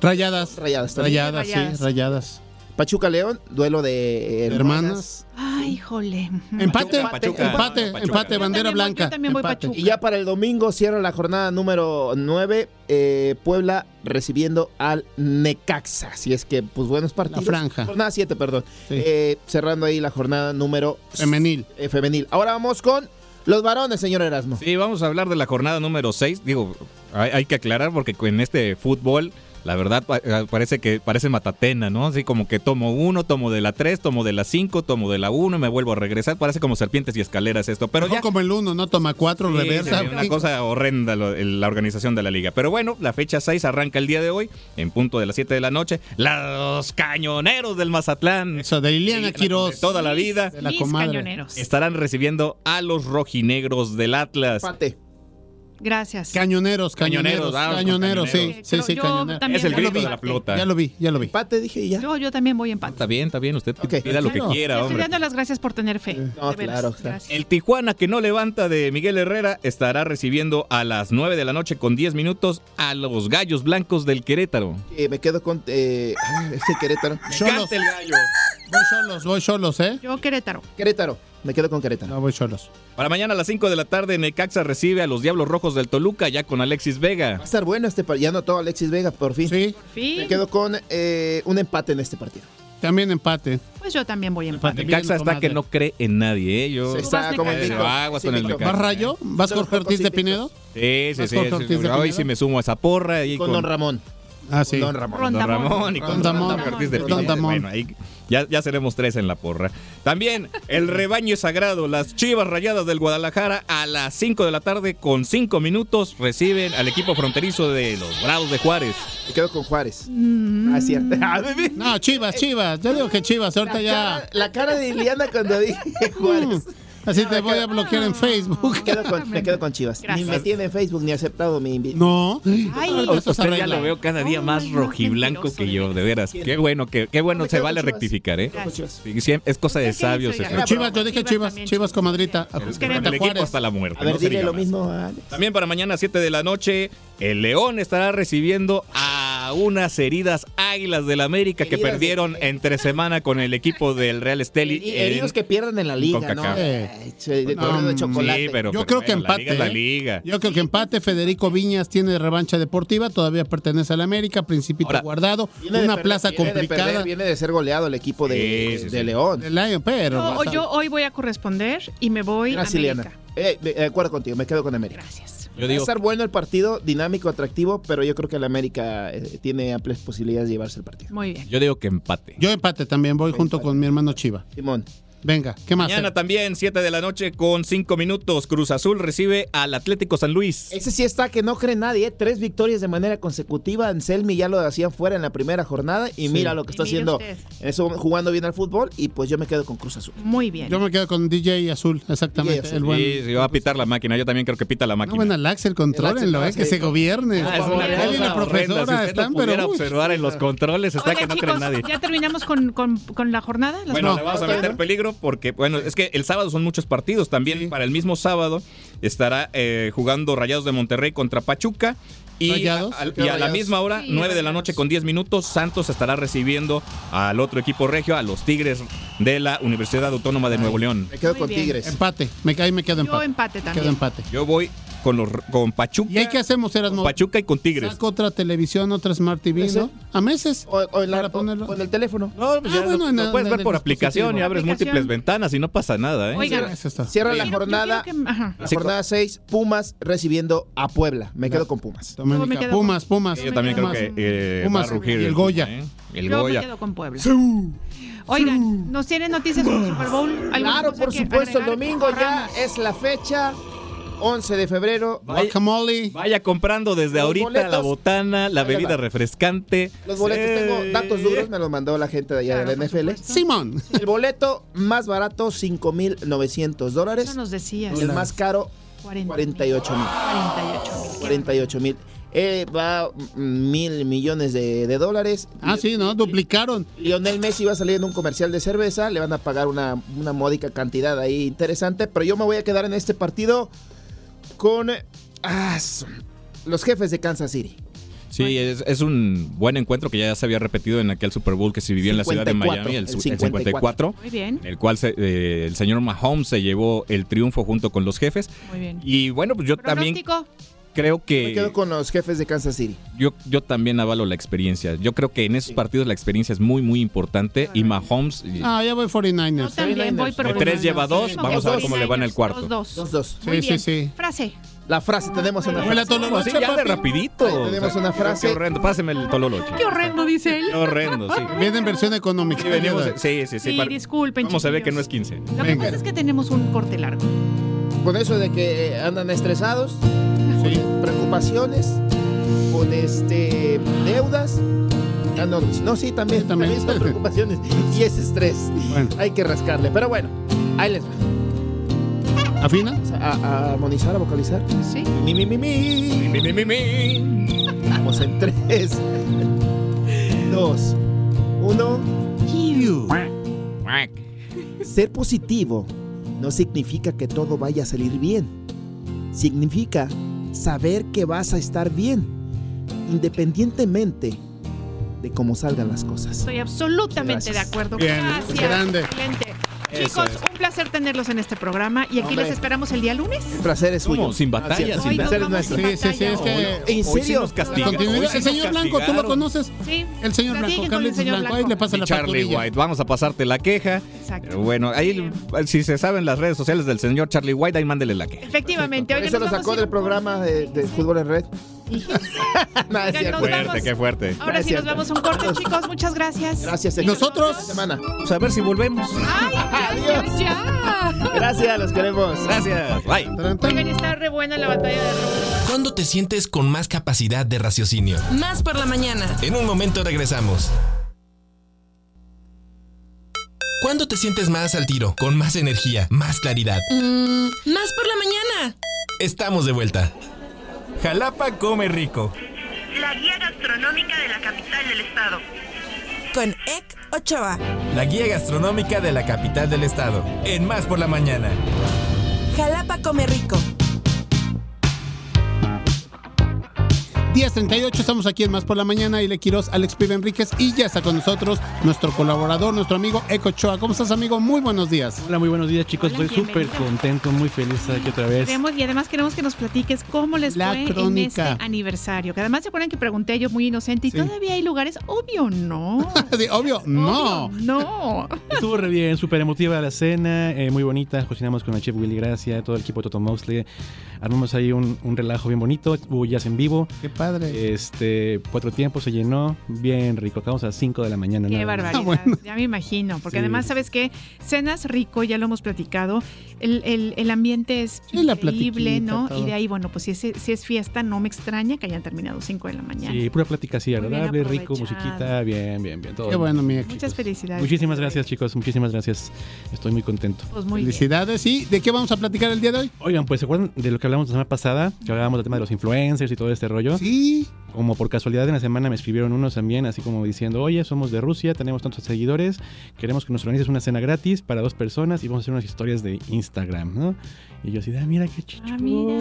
Rayadas. Rayadas también. Rayadas, sí, Rayadas. Pachuca León, duelo de hermanas. Hermanas. Ay, híjole. Empate, Pachuca. empate, Pachuca. empate, Yo bandera también blanca. yo también voy empate. Pachuca. Y ya para el domingo cierra la jornada número 9, eh, Puebla recibiendo al Necaxa. Así es que, pues buenos partidos. franja. Jornada 7, perdón. Sí. Eh, cerrando ahí la jornada número Femenil. eh, femenil. Ahora vamos con los varones, señor Erasmo. Sí, vamos a hablar de la jornada número 6. Digo, hay, hay que aclarar porque en este fútbol La verdad eh, parece que parece matatena, ¿no? Así como que tomo uno, tomo de la 3, tomo de la 5, tomo de la 1 y me vuelvo a regresar. Parece como serpientes y escaleras esto. Pero ya como el uno, no toma cuatro, Sí, reversa. sí, una cosa horrenda lo- el- la organización de la liga. Pero bueno, la fecha 6 arranca el día de hoy, en punto de las 7 de la noche. Los cañoneros del Mazatlán. Eso, de Liliana Quiroz. De toda la vida. De la comadre. cañoneros. Estarán recibiendo a los rojinegros del Atlas. Gracias. Cañoneros, cañoneros, Cañoneros, sí, sí, sí, cañoneros. también Es el grito de la pelota. Ya lo vi, ya lo vi. Empate, dije y ya. Yo, yo también voy empate. Está bien, está bien. Usted Ok. pida lo que Claro. quiera, Estoy hombre. dando las gracias por tener fe. No, de veras. claro, claro. El Tijuana que no levanta de Miguel Herrera estará recibiendo a las 9 de la noche con 10 minutos a los Gallos Blancos del Querétaro. Eh, me quedo con eh, este Querétaro. Cholos. el gallo! Voy solos, voy solos, ¿eh? Yo Querétaro. Querétaro. Me quedo con Querétaro. No, voy solos. Para mañana a las 5 de la tarde, Necaxa recibe a los Diablos Rojos del Toluca ya con Alexis Vega. Va a estar bueno este partido. Ya notó Alexis Vega, por fin. Sí, Fin. Me quedo con eh, un empate en este partido. también empate. Pues yo también voy empate. Necaxa está comadre. que no cree en nadie, ¿eh? Yo... Está vas, como invicto. Aguas con el. Necaxa. ¿Vas Rayo? ¿Vas Jorge Ortiz de. Pinedo? Sí, sí, ¿Vas sí. con sí, Hoy sí me sumo a esa porra. Y Con Don Ramón. Ah, sí. Don Ramón. Con Don Ramón y con Don Ron Pinedo. Damón. Bueno, ahí ya, ya seremos tres en la porra. También el rebaño sagrado, las chivas rayadas del Guadalajara a las 5 de la tarde con 5 minutos reciben al equipo fronterizo de los Bravos de Juárez. Me quedo con Juárez. Mm. Ah, es cierto. No, Chivas, Chivas. Yo digo que Chivas, ahorita La ya. cara, la cara de Iliana cuando dije Juárez. Así te voy a bloquear en Facebook. Me quedo con, me quedo con Chivas. Gracias. Ni me tiene en Facebook ni aceptado mi invitación. No. Ay, Ahorita eso se Usted ya lo veo cada día más rojiblanco que yo, de veras. Qué bueno, qué bueno se vale rectificar, ¿eh? Es cosa de sabios. Chivas, yo dije Chivas Chivas, también, Chivas Chivas. comadrita. El equipo hasta la muerte. A ver, dile lo mismo. Alex. También para mañana 7 de la noche, el León estará recibiendo a unas heridas Águilas del América que de- perdieron entre semana con el equipo del Real Esteli. Heri- Heridos en- que pierdan en la liga, ¿no? De de sí, chocolate. Sí, pero Yo pero creo que bueno, la empate. liga la ¿eh? liga. Yo creo que empate. Federico Viñas tiene revancha deportiva. Todavía pertenece a la América. Principito Ahora, guardado. Una perder- plaza viene de complicada. perder, viene de ser goleado el equipo de, Sí, sí, de sí. León. El Lion, pero. Yo, a- hoy voy a corresponder y me voy a Gracias, América. Liliana. Eh, de de acuerdo contigo, me quedo con América. Gracias. Yo Va a estar bueno el partido, dinámico, atractivo, pero yo creo que el América eh, tiene amplias posibilidades de llevarse el partido. Muy bien. yo digo que empate. Yo empate también. Voy junto con mi hermano Chiva. Simón. Venga, ¿qué más? Mañana también, 7 de la noche con 5 minutos, Cruz Azul recibe al Atlético San Luis. Ese sí está que no cree nadie, ¿eh? tres victorias de manera consecutiva. Anselmi ya lo hacían fuera en la primera jornada y mira lo que está haciendo, usted. eso jugando bien al fútbol y pues yo me quedo con Cruz Azul. Muy bien. Yo me quedo con DJ Azul, exactamente. DJ Azul. El buen. Sí, sí, va a pitar la máquina. Yo también creo que pita la No, máquina. bueno, el Axel, contrólenlo, El eh, que se gobierne. Ah, es una la cosa horrenda. Si profesora usted están, pero. observar en los controles, está Oigan, que no cree chicos, nadie. ya terminamos con, con- con la jornada. Las Bueno, No. le vamos a meter no. Porque, bueno, es que el sábado son muchos partidos. También para el mismo sábado estará eh, jugando Rayados de Monterrey contra Pachuca. Y Rayados. a, y a la misma hora, Sí, 9 de la noche con 10 minutos, Santos estará recibiendo al otro equipo regio, a los Tigres de la Universidad Autónoma de Nuevo León. Me quedo Muy con bien. Tigres. Empate. Me, ahí me quedo Yo empate. empate también. Quedo empate. Yo voy con los con Pachuca. ¿Y ahí qué hacemos, con Erasmo? Pachuca y con Tigres. Saco otra televisión, otra Smart TV. ¿A meses? O, o en la- Para ponerlo. o en el teléfono. No, pues Ah, ya bueno, lo, en lo el- puedes en ver por aplicación y abres Aplicación. múltiples ventanas y no pasa nada, ¿eh? Oigan. Cierra la jornada. que-. La jornada 6, Pumas recibiendo a Puebla. Me quedo con Pumas. Me quedo Pumas, con- Pumas. Yo también creo Pumas. que eh, Pumas va a rugir y el Goya. ¿eh? El Yo me Goya. quedo con Puebla. Oigan, ¿nos tienen noticias sobre el Super Bowl? ¿Alguna Claro, por supuesto, el domingo ya es la fecha. 11 de febrero. Guacamole. Vaya comprando desde Los ahorita boletos. la botana, la bebida va. refrescante. Los boletos, Sí. tengo datos duros, me los mandó la gente de allá Claro, de la NFL. Simón. El boleto más barato, 5,900 dólares. Eso nos decías. Y el más caro, 40 48 mil. 48 mil. 48 mil. Eh, va mm, mil millones de, de dólares. Ah, sí, ¿no? Duplicaron. Lionel Messi va a salir en un comercial de cerveza, le van a pagar una, una módica cantidad ahí interesante, pero yo me voy a quedar en este partido con ah, los jefes de Kansas City. Sí, es, es un buen encuentro que ya se había repetido en aquel Super Bowl que se vivió en la ciudad de 54, Miami, el, el su- el 54. 54, Muy bien, en el cual se- eh, el señor Mahomes se llevó el triunfo junto con los jefes. muy bien. Y bueno, pues yo también Creo Me quedo que con los jefes de Kansas City. yo, yo también avalo la experiencia. Yo creo que en esos partidos la experiencia es muy, muy importante. Y Mahomes, y- Ah, ya voy Yo 49ers. también voy, pero de tres lleva dos, Sí, vamos a ver cómo le va en el 49ers, cuarto. Dos, dos. Dos, dos. Sí, sí, sí. Frase. La frase, tenemos una a frase. tololoche, Sí, ya de rapidito. Ahí tenemos una frase. Qué horrendo. Páseme el tololoche. Qué horrendo, dice él. Qué horrendo, sí. Viene en versión económica. Sí, venimos, sí, sí, sí. Sí, para- disculpen, ¿Cómo se ve chiquillos. que no es 15? Lo que pasa es que tenemos un corte largo. Con eso de que eh, andan estresados, con preocupaciones, con este deudas. Ah, no, no, sí, también, también. son preocupaciones y es estrés. Hay que rascarle. Pero bueno, ahí les va. ¿Afina? A, a armonizar, a vocalizar. Sí. Mi, mi, mi, mi. Mi, mi, mi, mi. Vamos en tres, dos, uno. Ser positivo no significa que todo vaya a salir bien. Significa saber que vas a estar bien, independientemente de cómo salgan las cosas. Estoy absolutamente Gracias. de acuerdo. Bien, Gracias. grande. Excelente. Chicos, es. un placer tenerlos en este programa y aquí Hombre. les esperamos el día lunes. El placer es suyo. Sin batalla, Gracias. sin El placer es batalla. nuestro. Sí, sí, sí, es que- ¿En Hoy serio? Hoy El nos señor Blanco, ¿tú lo conoces? Sí. El señor Blanco, Carlos señor Blanco. Ahí Blanco. le pasa Y la Charlie facturilla. White. Vamos a pasarte la queja. Exacto. Pero bueno, ahí, si se saben las redes sociales del señor Charlie White, ahí mándele la queja. Efectivamente. Oigan, Eso lo sacó del programa de, de fútbol en red. Es cierto. vamos. Fuerte, qué fuerte. Ahora sí nos vamos a un corte, chicos. Muchas gracias. Gracias. Nosotros. Semana. A ver si volvemos. Ay, gracias, ya. Gracias, los queremos. Gracias. Bye. Oigan, está re buena la batalla de ¿Cuándo te sientes con más capacidad de raciocinio? Más por la mañana. En un momento regresamos. ¿Cuándo te sientes más al tiro, con más energía, más claridad? Mm, más por la mañana. Estamos de vuelta. Jalapa come rico. La guía gastronómica de la capital del estado. Con Ek Ochoa. La guía gastronómica de la capital del estado. En Más por la mañana. Jalapa come rico. 10.38, estamos aquí en Más por la Mañana. Ile Quiroz, Alex Pibe Enríquez y ya está con nosotros nuestro colaborador, nuestro amigo Eco Choa. ¿Cómo estás, amigo? Muy buenos días. Hola, muy buenos días, chicos. Hola, Estoy súper contento, muy feliz de estar aquí otra vez. Queremos- y además queremos que nos platiques cómo les La fue en crónica. este aniversario. Que además se acuerdan que pregunté yo muy inocente y todavía hay lugares. Obvio, no. Sí, obvio, no. Obvio, no. Estuvo re bien, súper emotiva la cena, eh, muy bonita. Cocinamos con el chef Willy Gracia, todo el equipo de Toto Mosley. Armamos ahí un, un relajo bien bonito. Hubo jazz en vivo. Qué padre. Este, cuatro tiempos se llenó, bien rico. Acabamos a las 5 de la mañana. Qué barbaridad. Ya me imagino. Porque Sí. además, ¿sabes qué? Cenas rico, ya lo hemos platicado. El, el- el ambiente es Sí, increíble, ¿no? todo. Y de ahí, bueno, pues si es, si es fiesta, no me extraña que hayan terminado 5 de la mañana. Sí, pura plática así, bien agradable, rico, musiquita, bien, bien, bien. Todo Qué bueno, mi. Muchas felicidades. Muchísimas gracias, chicos, muchísimas gracias. Estoy muy contento. Pues muy bien. Felicidades. ¿Y de qué vamos a platicar el día de hoy? Oigan, pues ¿se acuerdan de lo que hablamos la semana pasada? Que hablábamos del tema de los influencers y todo este rollo. Sí. Como por casualidad en la semana me escribieron unos también, así como diciendo, oye, somos de Rusia, tenemos tantos seguidores, queremos que nos organices una cena gratis para dos personas y vamos a hacer unas historias de Instagram, ¿no? Y yo así, ah, mira qué chicho. Ah, mira,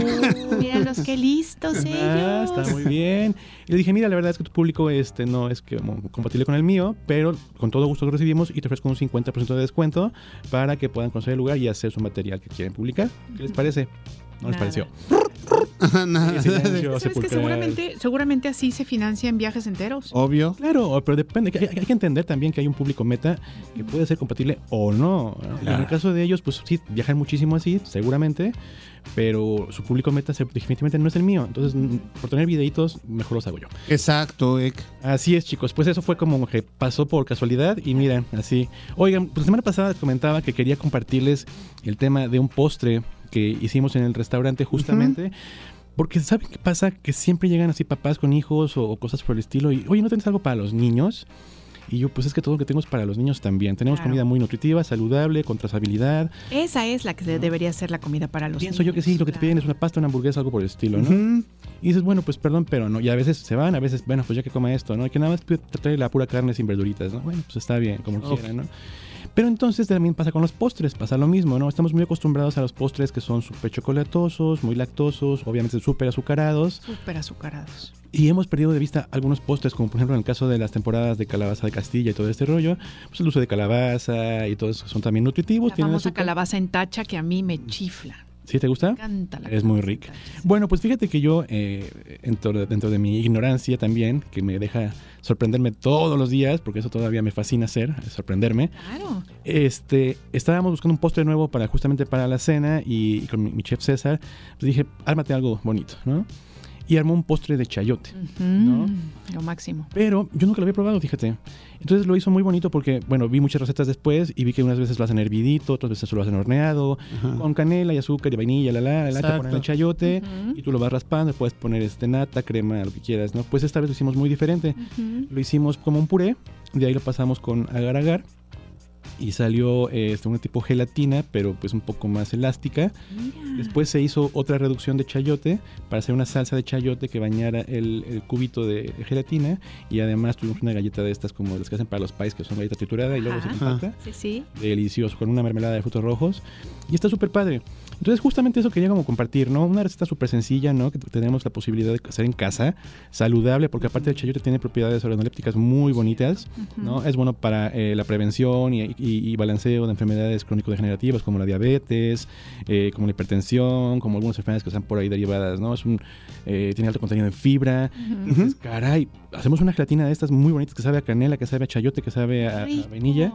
mira los que listos Ah, ellos. está muy bien. Y le dije, mira, la verdad es que tu público este no es que, como, compatible con el mío, pero con todo gusto lo recibimos y te ofrezco un 50% de descuento para que puedan conocer el lugar y hacer su material que quieren publicar. ¿Qué les parece? No les pareció. Nada. Silencio ¿Sabes que seguramente, seguramente así se financian viajes enteros? Obvio. Claro, pero depende. Hay, hay que entender también que hay un público meta que puede ser compatible o no. ¿no? En el caso de ellos, pues sí, viajan muchísimo así, seguramente, pero su público meta se- definitivamente no es el mío. Entonces, por tener videitos, mejor los hago yo. Exacto, Ek. Así es, chicos. Pues eso fue como que pasó por casualidad y miren, así. Oigan, pues la semana pasada les comentaba que quería compartirles el tema de un postre que hicimos en el restaurante justamente. Porque ¿saben qué pasa? Que siempre llegan así papás con hijos o, o cosas por el estilo y, oye, ¿no tienes algo para los niños? Y yo, pues es que todo lo que tengo es para los niños también. Tenemos Claro. comida muy nutritiva, saludable, con trazabilidad. Esa es la que debería ser la comida para los Pienso yo que sí, lo que te piden es una pasta, una hamburguesa, algo por el estilo, ¿no? Y dices, bueno, pues perdón, pero no. Y a veces se van, a veces, bueno, pues ya que coma esto, ¿no? Y que nada más te trae la pura carne sin verduritas, ¿no? Bueno, pues está bien, como Ok. quieran, ¿no? Pero entonces también pasa con los postres, pasa lo mismo, ¿no? Estamos muy acostumbrados a los postres que son súper chocolatosos, muy lactosos, obviamente súper azucarados. Súper azucarados. Y hemos perdido de vista algunos postres, como por ejemplo en el caso de las temporadas de calabaza de Castilla y todo este rollo, pues el uso de calabaza y todo eso son también nutritivos. La famosa azúcar. calabaza en tacha que a mí me chifla. ¿Sí te gusta? Me encanta la Es muy rica. Bueno, pues fíjate que yo, eh, dentro, de- dentro de mi ignorancia también, que me deja sorprenderme todos los días, porque eso todavía me fascina hacer, sorprenderme. Claro. Este, estábamos buscando un postre nuevo para justamente para la cena y, y con mi, mi chef César, pues dije, ármate algo bonito, ¿no? Y armó un postre de chayote. ¿no? Mm, Lo máximo. Pero yo nunca lo había probado, fíjate. Entonces lo hizo muy bonito porque, bueno, vi muchas recetas después y vi que unas veces lo hacen hervidito, otras veces lo hacen horneado, con canela y azúcar y vainilla, la la, la, te ponen el chayote y tú lo vas raspando, puedes poner este nata, crema, lo que quieras, ¿no? Pues esta vez lo hicimos muy diferente. Lo hicimos como un puré, de ahí lo pasamos con agar agar y salió eh, este, una tipo gelatina, pero pues un poco más elástica. Después se hizo otra reducción de chayote para hacer una salsa de chayote que bañara el, el cubito de gelatina y además tuvimos una galleta de estas como las que hacen para los pies, que son galleta triturada y luego se compacta. Sí, sí. Delicioso, con una mermelada de frutos rojos. Y está súper padre. Entonces justamente eso quería como compartir, ¿no? Una receta súper sencilla, ¿no? Que tenemos la posibilidad de hacer en casa, saludable, porque aparte el chayote tiene propiedades organolépticas muy bonitas, ¿no? Es bueno para eh, la prevención y, y- y balanceo de enfermedades crónico-degenerativas como la diabetes, eh, como la hipertensión, como algunas enfermedades que están por ahí derivadas, ¿no? Es un, eh, tiene alto contenido en fibra. Entonces, caray, hacemos una gelatina de estas muy bonitas que sabe a canela, que sabe a chayote, que sabe a, a vainilla.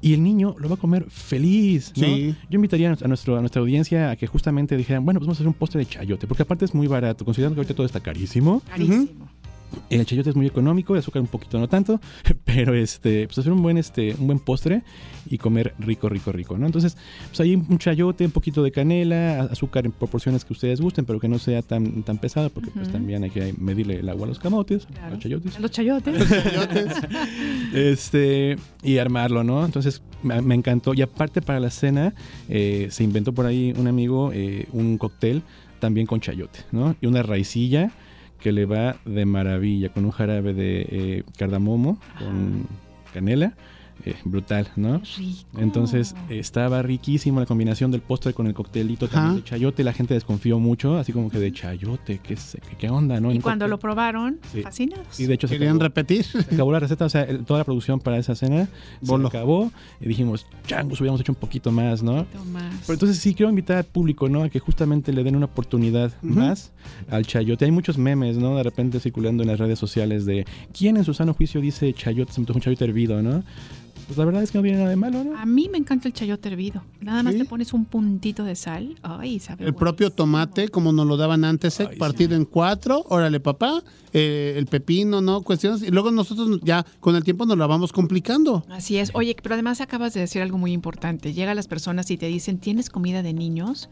Y el niño lo va a comer feliz, ¿no? Sí. Yo invitaría a, nuestro, a nuestra audiencia a que justamente dijeran, bueno, pues vamos a hacer un postre de chayote, porque aparte es muy barato, considerando que ahorita todo está carísimo. Carísimo. El chayote es muy económico, el azúcar un poquito no tanto, pero este, pues hacer un buen, este, un buen postre y comer rico, rico, rico, ¿no? Entonces, pues ahí un chayote, un poquito de canela, azúcar en proporciones que ustedes gusten, pero que no sea tan, tan pesado, porque pues también hay que medirle el agua a los camotes, a los chayotes. A Los chayotes. Este, y armarlo, ¿no? Entonces me, me encantó. Y aparte para la cena, eh, se inventó por ahí un amigo eh, un cóctel también con chayote, ¿no? Y una raicilla que le va de maravilla, con un jarabe de eh, cardamomo, con canela. Eh, brutal, ¿no? Entonces estaba riquísimo la combinación del postre con el coctelito también de chayote. La gente desconfió mucho, así como que de chayote, ¿qué, es- qué, qué onda, no? Y Un cuando cóctel. lo probaron, Sí. fascinados. Y de hecho se ¿Querían acabó, repetir? se acabó la receta, o sea, el- toda la producción para esa cena Voló. se acabó y dijimos, changos, hubiéramos hecho un poquito más, ¿no? Más. Pero entonces sí quiero invitar al público, ¿no? A que justamente le den una oportunidad más al chayote. Hay muchos memes, ¿no? De repente circulando en las redes sociales de quién en su sano juicio dice chayote, se me un chayote hervido, ¿no? Pues la verdad es que no viene nada de malo, ¿no? A mí me encanta el chayote hervido. Nada más le pones un puntito de sal. Ay, sabe El propio tomate, como nos lo daban antes, eh, partido en cuatro, órale papá, eh, el pepino, ¿no? Cuestiones. Y luego nosotros ya con el tiempo nos la vamos complicando. Así es. Oye, pero además acabas de decir algo muy importante. Llegan las personas y te dicen, ¿tienes comida de niños?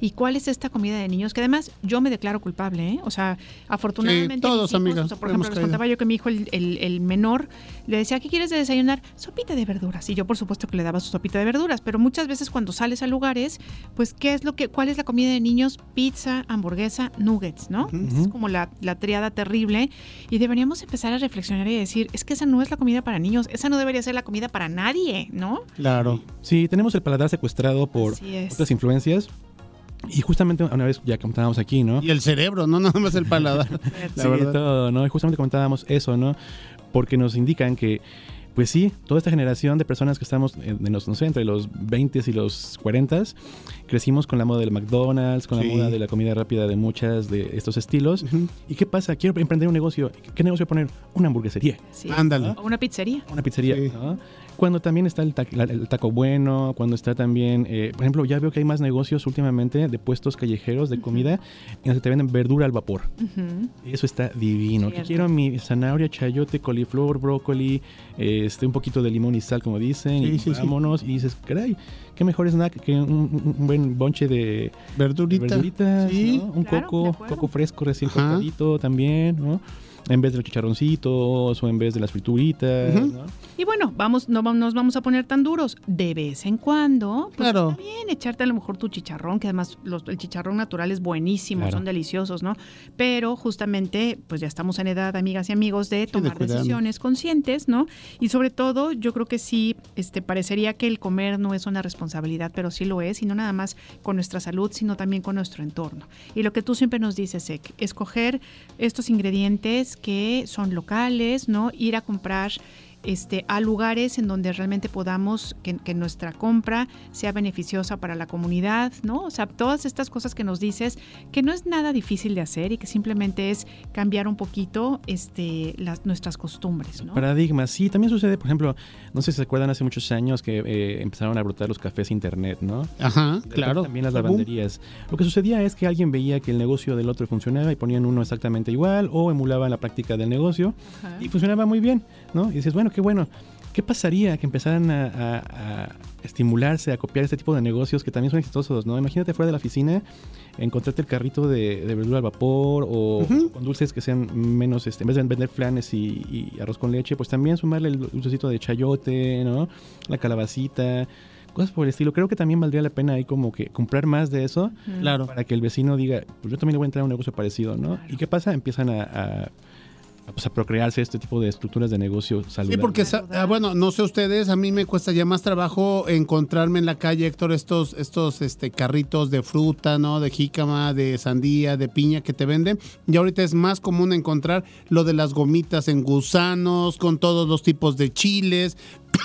¿Y cuál es esta comida de niños? Que además yo me declaro culpable, ¿eh? O sea, afortunadamente... Sí, todos, hijos, amiga, o sea, por ejemplo, les contaba yo que mi hijo, el, el- el menor, le decía, ¿qué quieres de desayunar? Sopita de verduras. Y yo, por supuesto, que le daba su sopita de verduras. Pero muchas veces cuando sales a lugares, pues, ¿qué es lo que, cuál es la comida de niños? Pizza, hamburguesa, nuggets, ¿no? Es como la, la triada terrible. Y deberíamos empezar a reflexionar y decir, es que esa no es la comida para niños, esa no debería ser la comida para nadie, ¿no? Claro. Sí, tenemos el paladar secuestrado por otras influencias. Y justamente una vez ya comentábamos aquí, ¿no? Y el cerebro, no nada más el paladar. la sí, verdad. todo, ¿no? Y justamente comentábamos eso, ¿no? Porque nos indican que, pues sí, toda esta generación de personas que estamos en en los, no sé, entre los 20 y los 40, crecimos con la moda del McDonald's, con Sí. la moda de la comida rápida de muchas de estos estilos. ¿Y qué pasa? Quiero emprender un negocio. ¿Qué negocio poner? Una hamburguesería. Sí. Ándale. O una pizzería. Una pizzería, ¿no? Cuando también está el, ta- la- el taco bueno, cuando está también, eh, por ejemplo, ya veo que hay más negocios últimamente de puestos callejeros de comida en los que te venden verdura al vapor. Eso está divino. Que quiero mi zanahoria, chayote, coliflor, brócoli, este, un poquito de limón y sal, como dicen, Sí, y sí, sí. vámonos. Y dices, caray, qué mejor snack que un, un- buen bonche de Verdurita. verduritas, Sí. ¿no? Un Claro, coco, coco fresco recién cortadito también, ¿no? En vez de los chicharroncitos o en vez de las frituritas. ¿no? Y bueno, vamos, no nos vamos a poner tan duros. De vez en cuando, pues Claro. está bien echarte a lo mejor tu chicharrón, que además los- el chicharrón natural es buenísimo, Claro. son deliciosos, ¿no? Pero justamente, pues ya estamos en edad, amigas y amigos, de tomar decisiones conscientes, ¿no? Y sobre todo, yo creo que sí, este, parecería que el comer no es una responsabilidad, pero sí lo es, y no nada más con nuestra salud, sino también con nuestro entorno. Y lo que tú siempre nos dices, Ek, escoger estos ingredientes que son locales, ¿no? Ir a comprar este, a lugares en donde realmente podamos que, que nuestra compra sea beneficiosa para la comunidad, ¿no? O sea, todas estas cosas que nos dices, que no es nada difícil de hacer y que simplemente es cambiar un poquito este, las, nuestras costumbres, ¿no? Paradigmas, sí, también sucede, por ejemplo, no sé si se acuerdan hace muchos años que eh, empezaron a brotar los cafés internet, ¿no? Ajá, claro. También las lavanderías. Lo que sucedía es que alguien veía que el negocio del otro funcionaba y ponían uno exactamente igual o emulaban la práctica del negocio y funcionaba muy bien, ¿no? Y dices, bueno, qué bueno. ¿Qué pasaría que empezaran a, a- a estimularse, a copiar este tipo de negocios que también son exitosos, ¿no? Imagínate fuera de la oficina, encontrarte el carrito de, de verdura al vapor o con dulces que sean menos, este, en vez de vender flanes y, y arroz con leche, pues también sumarle el dulcecito de chayote, ¿no? La calabacita, cosas por el estilo. Creo que también valdría la pena ahí como que comprar más de eso Claro. para que el vecino diga, pues yo también le voy a entrar a un negocio parecido, ¿no? ¿Y qué pasa? Empiezan a, pues, a procrearse este tipo de estructuras de negocio Sí, saludables. porque, sa- ah, bueno, no sé ustedes, a mí me cuesta ya más trabajo encontrarme en la calle, Héctor, estos, estos este, carritos de fruta, ¿no? De jícama, de sandía, de piña que te venden. Y ahorita es más común encontrar lo de las gomitas en gusanos, con todos los tipos de chiles,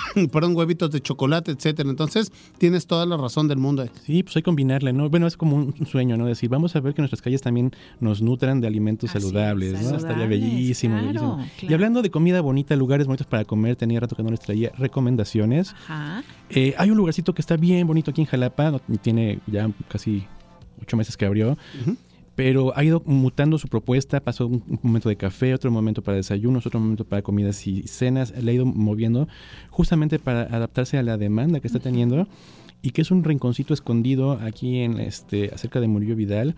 perdón, huevitos de chocolate, etcétera. Entonces, tienes toda la razón del mundo. Sí, pues hay que combinarle, ¿no? Bueno, es como un sueño, ¿no? Decir, vamos a ver que nuestras calles también nos nutran de alimentos saludables, ¿no? Estaría bellísimo, claro, bellísimo. Y hablando de comida bonita, lugares bonitos para comer, tenía rato que no les traía recomendaciones. Ajá. Eh, hay un lugarcito que está bien bonito aquí en Jalapa, tiene ya casi ocho meses que abrió, pero ha ido mutando su propuesta, pasó un, un momento de café, otro momento para desayunos, otro momento para comidas y cenas, le ha ido moviendo justamente para adaptarse a la demanda que está teniendo y que es un rinconcito escondido aquí en este acerca de Murillo Vidal,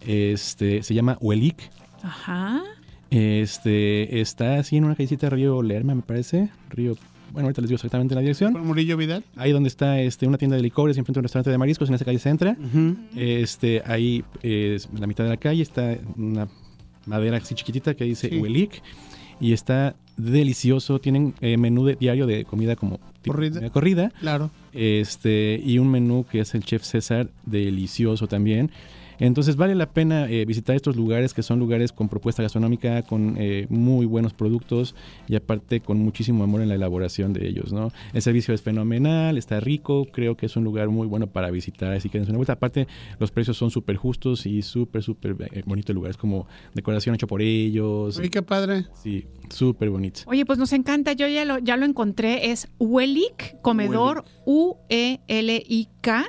este se llama Huelic. Ajá. Este está así en una callecita de Río Lerma, me parece. Río, bueno, ahorita les digo exactamente la dirección. ¿Por Murillo Vidal? Ahí donde está este, una tienda de licores enfrente de un restaurante de mariscos, en esa calle se entra. este, ahí es en la mitad de la calle está una madera así chiquitita que dice Sí. Huelic. Y está delicioso. Tienen eh, menú de, diario de comida como Corrida. corrida. Claro. Este, y un menú que es el Chef César, delicioso también. Entonces vale la pena eh, visitar estos lugares que son lugares con propuesta gastronómica, con eh, muy buenos productos y aparte con muchísimo amor en la elaboración de ellos, ¿no? El servicio es fenomenal, está rico, creo que es un lugar muy bueno para visitar, así que dense una vuelta. Aparte, los precios son súper justos y súper, súper eh, bonito el lugar, es como decoración hecho por ellos. Oye, qué padre. Sí, súper bonito. Oye, pues nos encanta, yo ya lo, ya lo encontré, es Huelic Comedor, E U-E-L-I-K,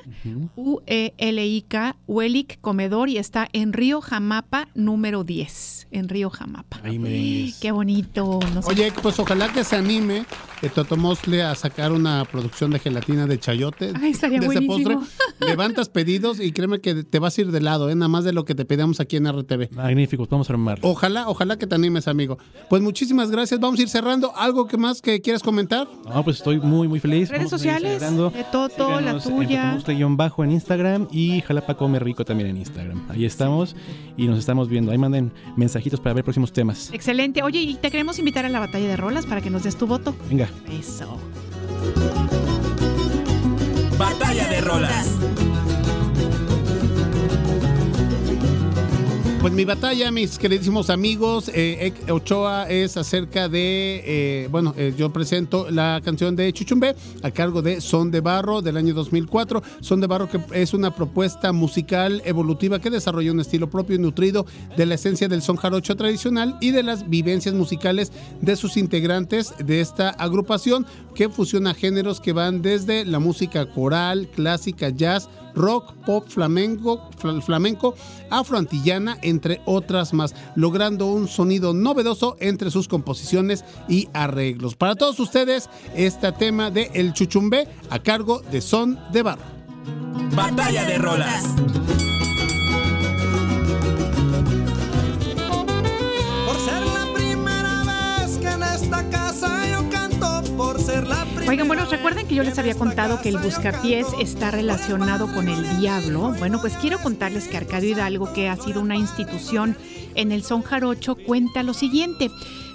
U-E-L-I-K, Huelic Comedor y está en Río Jamapa número 10, en Río Jamapa. Me Qué bonito. Oye, pues ojalá que se anime eh, Totomosle a sacar una producción de gelatina de chayote. Ay, estaría de ese buenísimo. postre. Levantas pedidos y créeme que te vas a ir de lado, ¿eh? nada más de lo que te pedíamos aquí en RTV. Magnífico, vamos a armar. Ojalá, ojalá que te animes, amigo. Pues muchísimas gracias. Vamos a ir cerrando. ¿Algo que más que quieras comentar? No, pues estoy muy, muy feliz. Redes sociales, de Toto, la Síganos en tuya. Totomusle-bajo en Instagram y Jalapa Come Rico también en Instagram. Ahí estamos y nos estamos viendo. Ahí manden mensajitos para ver próximos temas. Excelente. Oye, y te queremos invitar a la batalla de rolas para que nos des tu voto. Venga. Eso. Batalla de rolas. Pues mi batalla, mis queridísimos amigos, eh, Ochoa es acerca de, eh, bueno, eh, yo presento la canción de Chuchumbe a cargo de Son de Barro del año 2004. Son de Barro que es una propuesta musical evolutiva que desarrolla un estilo propio y nutrido de la esencia del son jarocho tradicional y de las vivencias musicales de sus integrantes de esta agrupación que fusiona géneros que van desde la música coral, clásica, jazz, rock, pop, flamenco, fl- flamenco, entre otras más, logrando un sonido novedoso entre sus composiciones y arreglos. Para todos ustedes, este tema de El Chuchumbe a cargo de Son de Barro. Batalla de rolas. Oigan, bueno, recuerden que yo les había contado que el buscapiés está relacionado con el diablo. Bueno, pues quiero contarles que Arcadio Hidalgo, que ha sido una institución en el son jarocho, cuenta lo siguiente.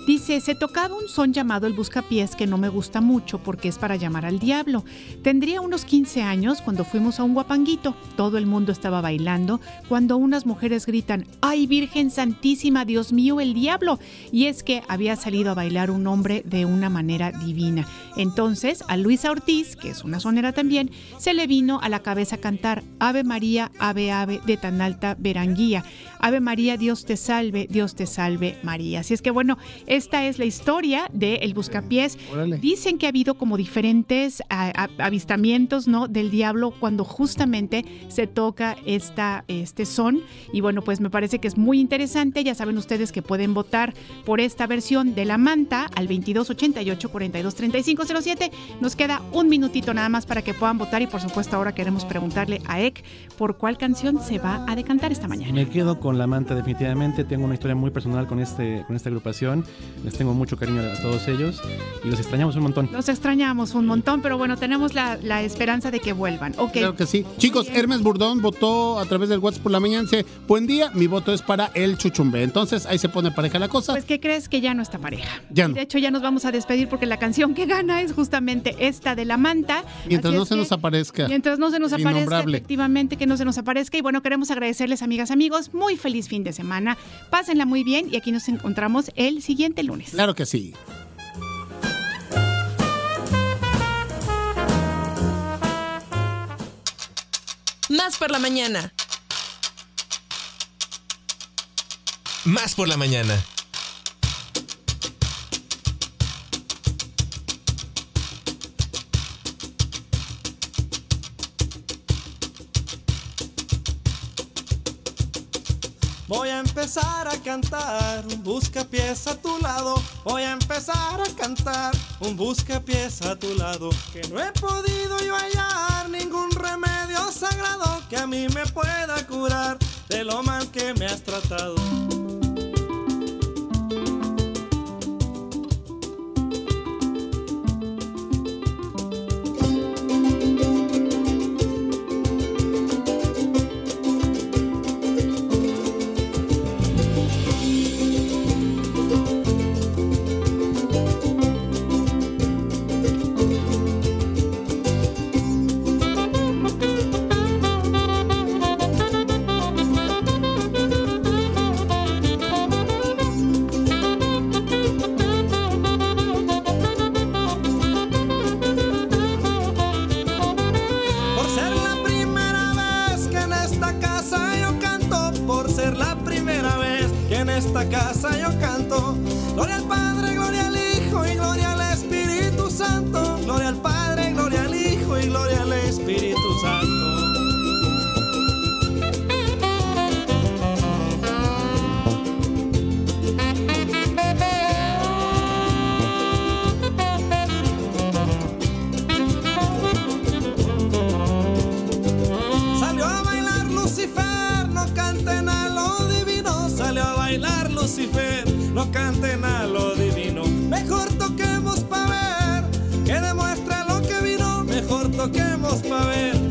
Dice, se tocaba un son llamado el buscapiés que no me gusta mucho porque es para llamar al diablo. Tendría unos 15 años cuando fuimos a un guapanguito. Todo el mundo estaba bailando cuando unas mujeres gritan, ¡ay Virgen Santísima, Dios mío, el diablo! Y es que había salido a bailar un hombre de una manera divina. Entonces a Luisa Ortiz, que es una sonera también, se le vino a la cabeza cantar Ave María, Ave Ave de tan alta veranguía. Ave María, Dios te salve, Dios te salve María. Así es que bueno, esta es la historia de El Buscapiés. Órale. Dicen que ha habido como diferentes a- a- avistamientos ¿no? del diablo cuando justamente se toca esta, este son. Y bueno, pues me parece que es muy interesante. Ya saben ustedes que pueden votar por esta versión de la manta al 2288 423507. Nos queda un minutito nada más para que puedan votar y por supuesto ahora queremos preguntarle a Ek por cuál canción se va a decantar esta mañana. Me quedo con la manta definitivamente. Tengo una historia muy personal con este con esta agrupación. Les tengo mucho cariño a todos ellos y los extrañamos un montón. Los extrañamos un montón, pero bueno, tenemos la, la esperanza de que vuelvan. Ok. Claro que sí. Chicos, Hermes Burdón votó a través del WhatsApp por la mañana. Dice, buen día, mi voto es para el chuchumbe. Entonces ahí se pone pareja la cosa. Pues, ¿qué crees? Que ya no está pareja. Ya no. De hecho, ya nos vamos a despedir porque la canción que gana es justamente esta de la manta. Mientras Así no se que- nos aparezca. Mientras no se nos aparezca, efectivamente, que no se nos aparezca. Y bueno, queremos agradecerles, amigas, amigos. Muy feliz fin de semana. Pásenla muy bien y aquí nos encontramos el siguiente lunes. Claro que sí. Más por la mañana. Más por la mañana. Voy a empezar a cantar un buscapiés a tu lado. Voy a empezar a cantar un buscapiés a tu lado. Que no he podido yo hallar ningún remedio sagrado que a mí me pueda curar de lo mal que me has tratado. Esta casa yo canto. Canten a lo divino. Mejor toquemos pa' ver que demuestre lo que vino. Mejor toquemos pa' ver